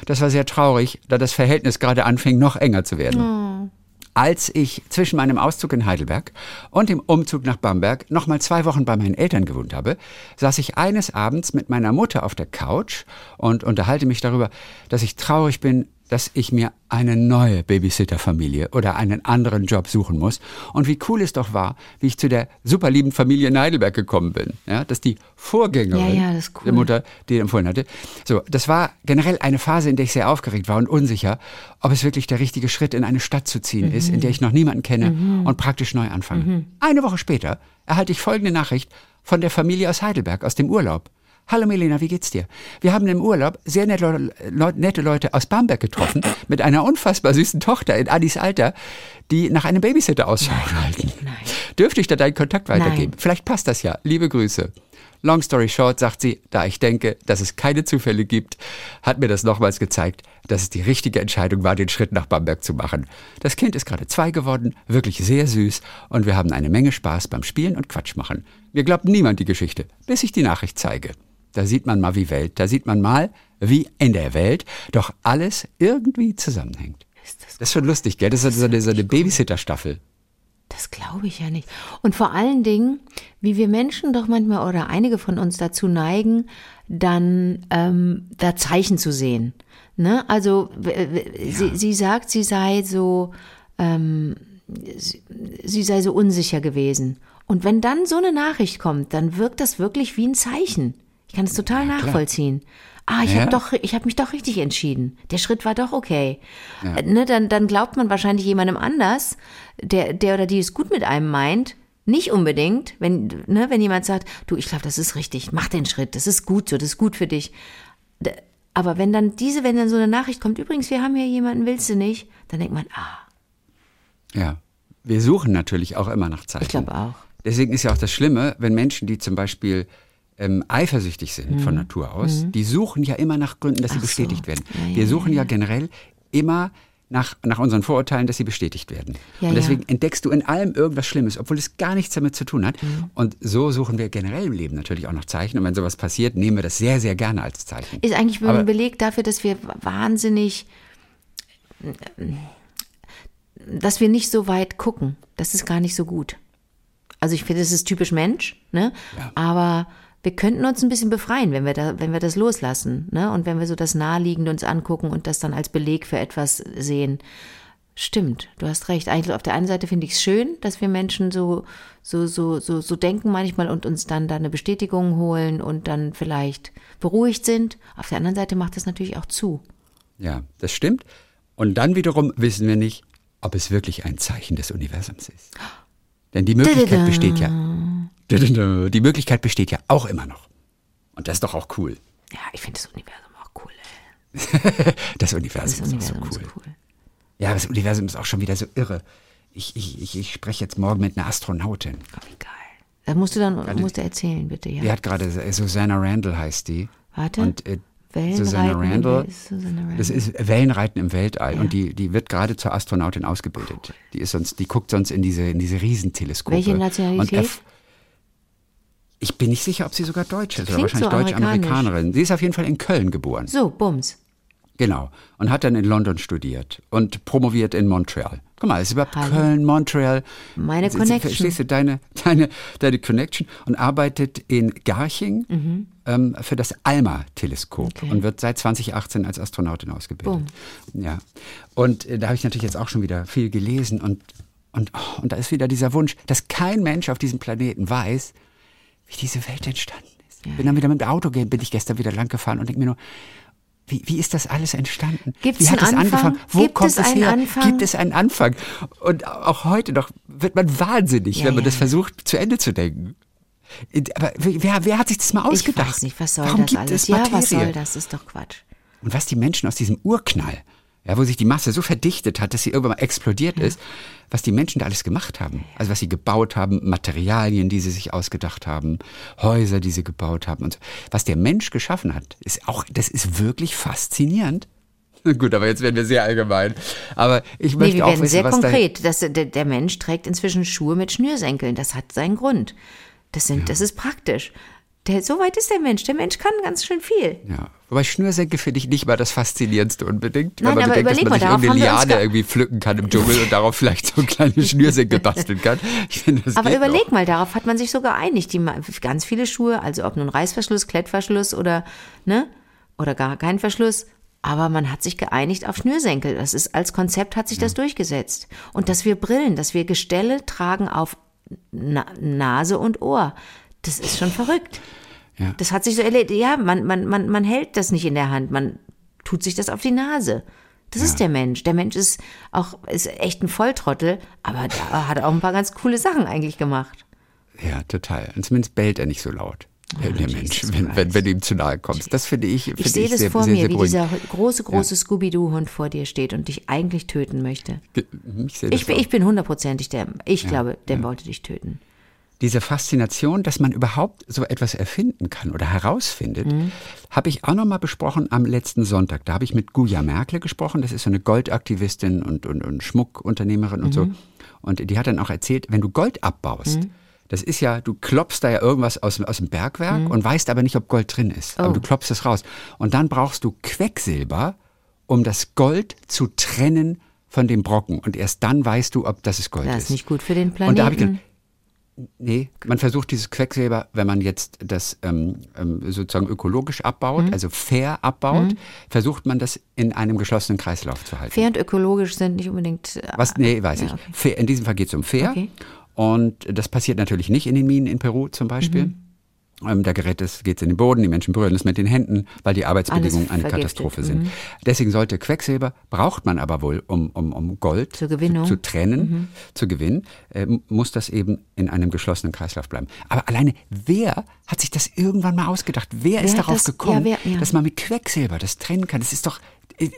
Das war sehr traurig, da das Verhältnis gerade anfing, noch enger zu werden. Als ich zwischen meinem Auszug in Heidelberg und dem Umzug nach Bamberg noch mal zwei Wochen bei meinen Eltern gewohnt habe, saß ich eines Abends mit meiner Mutter auf der Couch und unterhalte mich darüber, dass ich traurig bin, dass ich mir eine neue Babysitterfamilie oder einen anderen Job suchen muss und wie cool es doch war, wie ich zu der super lieben Familie in Heidelberg gekommen bin. Ja, dass die Vorgängerin Ja, ja, cool. der Mutter, die empfohlen hatte. So, das war generell eine Phase, in der ich sehr aufgeregt war und unsicher, ob es wirklich der richtige Schritt in eine Stadt zu ziehen ist, in der ich noch niemanden kenne und praktisch neu anfange. Eine Woche später erhalte ich folgende Nachricht von der Familie aus Heidelberg, aus dem Urlaub. Hallo Melina, wie geht's dir? Wir haben im Urlaub sehr nette, nette Leute aus Bamberg getroffen, mit einer unfassbar süßen Tochter in Addis Alter, die nach einem Babysitter Ausschau halten. nein. Dürfte ich da deinen Kontakt weitergeben? Nein. Vielleicht passt das ja. Liebe Grüße. Long story short, sagt sie, da ich denke, dass es keine Zufälle gibt, hat mir das nochmals gezeigt, dass es die richtige Entscheidung war, den Schritt nach Bamberg zu machen. Das Kind ist gerade zwei geworden, wirklich sehr süß und wir haben eine Menge Spaß beim Spielen und Quatsch machen. Mir glaubt niemand die Geschichte, bis ich die Nachricht zeige. Da sieht man mal wie Welt, da sieht man mal wie in der Welt, doch alles irgendwie zusammenhängt. Ist das, Das ist schon lustig, gell? Das ist so eine, so eine Babysitter-Staffel. das glaube ich ja nicht. Und vor allen Dingen, wie wir Menschen doch manchmal oder einige von uns dazu neigen, dann ähm, da Zeichen zu sehen. Ne? Also w- sie, sie sagt, sie sei so, ähm, sie, sie sei so unsicher gewesen. Und wenn dann so eine Nachricht kommt, dann wirkt das wirklich wie ein Zeichen. Ich kann es total nachvollziehen. Ah, ich Ja. habe doch, ich habe mich doch richtig entschieden. Der Schritt war doch okay. Äh, Ne, dann, dann glaubt man wahrscheinlich jemandem anders, der, der oder die es gut mit einem meint. Nicht unbedingt, wenn, ne, wenn jemand sagt, du, ich glaube, das ist richtig, mach den Schritt, das ist gut so, das ist gut für dich. Aber wenn dann diese, wenn dann so eine Nachricht kommt, übrigens, wir haben hier jemanden, willst du nicht? Dann denkt man, ah, Ja. Wir suchen natürlich auch immer nach Zeichen. ich glaube auch. Deswegen ist ja auch das Schlimme, wenn Menschen, die zum Beispiel ähm, eifersüchtig sind von Natur aus, die suchen ja immer nach Gründen, dass sie Mhm. Ach so. bestätigt werden. Ja, ja, Wir suchen ja, generell immer nach, nach unseren Vorurteilen, dass sie bestätigt werden. Ja, und deswegen ja. entdeckst du in allem irgendwas Schlimmes, obwohl es gar nichts damit zu tun hat. Mhm. Und so suchen wir generell im Leben natürlich auch nach Zeichen. Und wenn sowas passiert, nehmen wir das sehr, sehr gerne als Zeichen. Ist eigentlich Aber- ein Beleg dafür, dass wir wahnsinnig, dass wir nicht so weit gucken. Das ist gar nicht so gut. Also ich finde, das ist typisch Mensch, ne? Ja. Aber wir könnten uns ein bisschen befreien, wenn wir da, wenn wir das loslassen, ne? Und wenn wir so das Naheliegende uns angucken und das dann als Beleg für etwas sehen. Stimmt, du hast recht. Eigentlich auf der einen Seite finde ich es schön, dass wir Menschen so, so, so, so, so denken manchmal und uns dann da eine Bestätigung holen und dann vielleicht beruhigt sind. Auf der anderen Seite macht das natürlich auch zu. Ja, das stimmt. Und dann wiederum wissen wir nicht, ob es wirklich ein Zeichen des Universums ist. Denn die Möglichkeit besteht ja. Die Möglichkeit besteht ja auch immer noch. Und das ist doch auch cool. Ja, ich finde das Universum auch cool. Ey. Das Universum, Das ist Universum auch so cool. ist cool. Ja, das Universum ist auch schon wieder so irre. Ich, ich, ich, ich spreche jetzt morgen mit einer Astronautin. Oh, wie geil. Da musst du dann musst du erzählen, bitte, ja. Die hat gerade, Susanna Randall heißt die. Warte. Und äh, Susanna Randall, Wel- Susanna Randall. das ist Wellenreiten im Weltall. Und die, die wird gerade zur Astronautin ausgebildet. Die ist sonst, die guckt sonst in diese, in diese Riesenteleskope. Welche Nationalität? Ich bin nicht sicher, ob sie sogar Deutsch ist oder wahrscheinlich so Deutsch-Amerikanerin. Sie ist auf jeden Fall in Köln geboren. So, Bums. Genau. Und hat dann in London studiert und promoviert in Montreal. Guck mal, es ist überhaupt Hallo. Köln, Montreal. Meine Sie- Connection. Verstehst du deine, deine, deine Connection? Und arbeitet in Garching ähm, für das ALMA-Teleskop Mhm. Okay. und wird seit 2018 als Astronautin ausgebildet. Ja. Und äh, da habe ich natürlich jetzt auch schon wieder viel gelesen und, und, oh, und da ist wieder dieser Wunsch, dass kein Mensch auf diesem Planeten weiß, wie diese Welt entstanden ist. Bin dann wieder mit dem Auto, ge- bin ich gestern wieder lang gefahren und denke mir nur, wie, wie ist das alles entstanden? Gibt's wie hat einen es Anfang? angefangen? Wo Gibt kommt es es einen her? Anfang? Gibt es einen Anfang? Und auch heute noch wird man wahnsinnig, Ja, wenn man ja. das versucht, zu Ende zu denken. Aber wer, wer hat sich das mal ausgedacht? Ich weiß nicht, was soll Warum das gibt alles? es ja, Materie? was soll das? Ist doch Quatsch. Und was die Menschen aus diesem Urknall, ja, wo sich die Masse so verdichtet hat, dass sie irgendwann mal explodiert ist, was die Menschen da alles gemacht haben. Also was sie gebaut haben, Materialien, die sie sich ausgedacht haben, Häuser, die sie gebaut haben und so. Was der Mensch geschaffen hat, ist auch, das ist wirklich faszinierend. Gut, aber jetzt werden wir sehr allgemein. Aber ich Nee, möchte wir auch werden wissen, sehr was konkret. Das, der, der Mensch trägt inzwischen Schuhe mit Schnürsenkeln. Das hat seinen Grund. Das, sind, das ist praktisch. Der, so weit ist der Mensch. Der Mensch kann ganz schön viel. Ja. Wobei Schnürsenkel finde ich nicht mal das Faszinierendste unbedingt. Nein, wenn man aber bedenkt, dass man sich irgendeine Liane ge- irgendwie pflücken kann im Dschungel und darauf vielleicht so kleine Schnürsenkel basteln kann. Finde, Aber überleg noch. mal, darauf hat man sich so geeinigt. Die, ganz viele Schuhe, also ob nun Reißverschluss, Klettverschluss oder, ne, oder gar kein Verschluss. Aber man hat sich geeinigt auf Schnürsenkel. Das ist, als Konzept hat sich das durchgesetzt. Und dass wir Brillen, dass wir Gestelle tragen auf Na Nase und Ohr. Das ist schon verrückt. Ja. Das hat sich so erledigt. Ja, man, man, man, man hält das nicht in der Hand. Man tut sich das auf die Nase. Das ist der Mensch. Der Mensch ist auch, ist echt ein Volltrottel, aber der hat auch ein paar ganz coole Sachen eigentlich gemacht. Ja, total. Und zumindest bellt er nicht so laut. Der, der Mensch, wenn, wenn, wenn du ihm zu nahe kommst. Das finde ich, finde Ich sehe das sehr, vor sehr, mir, sehr wie dieser große, große Scooby-Doo-Hund vor dir steht und dich eigentlich töten möchte. Ich, Ich, bin- auch. ich bin hundertprozentig der, ich glaube, der wollte dich töten. Diese Faszination, dass man überhaupt so etwas erfinden kann oder herausfindet, Mhm. habe ich auch noch mal besprochen am letzten Sonntag. Da habe ich mit Guja Merkle gesprochen. Das ist so eine Goldaktivistin und, und, und Schmuckunternehmerin und Mhm. so. Und die hat dann auch erzählt, wenn du Gold abbaust, Das ist ja, du klopfst da ja irgendwas aus, aus dem Bergwerk und weißt aber nicht, ob Gold drin ist. Aber Mhm. Oh. du klopfst es raus. Und dann brauchst du Quecksilber, um das Gold zu trennen von dem Brocken. Und erst dann weißt du, ob das Gold Das ist. ist nicht gut für den Und da habe ich Planeten. gedacht, nee, man versucht dieses Quecksilber, wenn man jetzt das ähm, ähm, sozusagen ökologisch Mhm. abbaut, also fair abbaut, versucht man das in einem geschlossenen Kreislauf zu halten. Fair und ökologisch sind nicht unbedingt. äh, Was, nee, weiß Ja, ich. okay. Fair, in diesem Fall geht es um fair. Okay. Und das passiert natürlich nicht in den Minen in Peru zum Beispiel. Mhm. Ähm, da gerät es, geht es in den Boden, die Menschen berühren es mit den Händen, weil die Arbeitsbedingungen eine. Katastrophe Mhm. sind. Deswegen sollte Quecksilber, braucht man aber wohl, um, um, um Gold. Mhm. Zu, zu trennen, zu gewinnen, äh, muss das eben in einem geschlossenen Kreislauf bleiben. Aber alleine, wer hat sich das irgendwann mal ausgedacht? Wer, ist hat darauf das- gekommen, ja, wer- ja. dass man mit Quecksilber das trennen kann? Das ist doch, äh,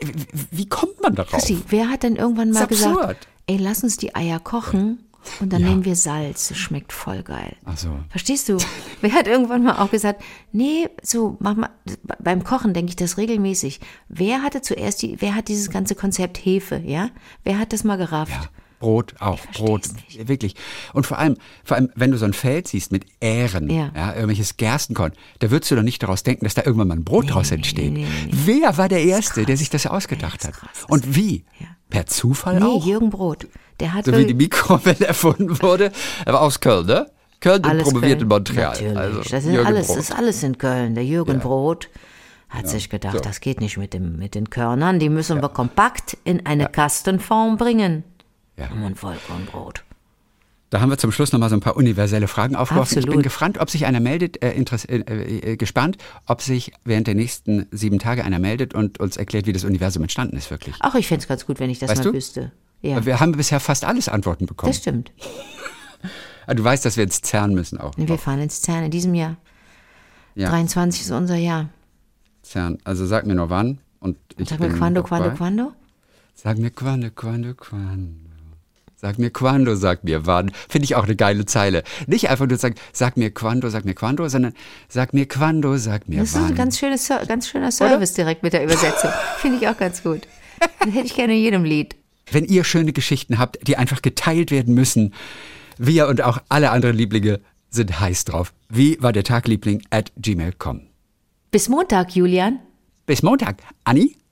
wie kommt man darauf? Christi, wer hat denn irgendwann mal ist gesagt, ey, lass uns die Eier kochen und dann nehmen wir Salz, das schmeckt voll geil. Ach so. Verstehst du? Wer hat irgendwann mal auch gesagt, nee, so, mach mal, beim Kochen denke ich das regelmäßig. Wer hatte zuerst die, wer hat dieses ganze Konzept Hefe, ja? Wer hat das mal gerafft? Ja, Brot auch, Brot, wirklich. Und vor allem, vor allem, wenn du so ein Feld siehst mit Ähren, Ja. ja. irgendwelches Gerstenkorn, da würdest du doch nicht daraus denken, dass da irgendwann mal ein Brot draus entsteht. nee, nee, Wer war der Erste, der sich das ausgedacht das hat? Und wie? Ja. Per Zufall Nee, auch? Jürgen Brot. Der hat So wie die Mikrowelle erfunden wurde. Er war aus Köln, ne? Köln und alles promoviert Köln. in Montreal. Natürlich. Also, das, ist Jürgen alles, Brot. ist alles in Köln. Der Jürgen Brot hat sich gedacht, so. das geht nicht mit, dem, mit den Körnern. Die müssen wir kompakt in eine Kastenform bringen. Ja. Und Vollkornbrot. Da haben wir zum Schluss nochmal so ein paar universelle Fragen aufgeworfen. Ich bin gespannt, ob sich einer meldet, äh, interess äh, äh, gespannt, ob sich während der nächsten sieben Tage einer meldet und uns erklärt, wie das Universum entstanden ist wirklich. Ach, ich fände es ganz gut, wenn ich das Weißt mal du? wüsste. Ja, Wir haben bisher fast alles Antworten bekommen. das stimmt. Ah, Du weißt, dass wir ins CERN müssen auch. Wir fahren ins CERN in diesem Jahr. Ja. 23 ist unser Jahr. CERN. Also sag mir nur wann. Und ich Sag mir quando, quando, quando? Sag mir quando, quando, quando. Sag mir quando, sag mir wann. Finde ich auch eine geile Zeile. Nicht einfach nur sagen, sag mir quando, sag mir quando, sondern sag mir quando, sag mir Das ist wann. ein ganz, schönes, ganz schöner Service direkt mit der Übersetzung. Finde ich auch ganz gut. Das hätte ich gerne in jedem Lied. Wenn ihr schöne Geschichten habt, die einfach geteilt werden müssen, wir und auch alle anderen Lieblinge sind heiß drauf. Wie war der Tagliebling at gmail.com. Bis Montag, Julian. Bis Montag. Anni?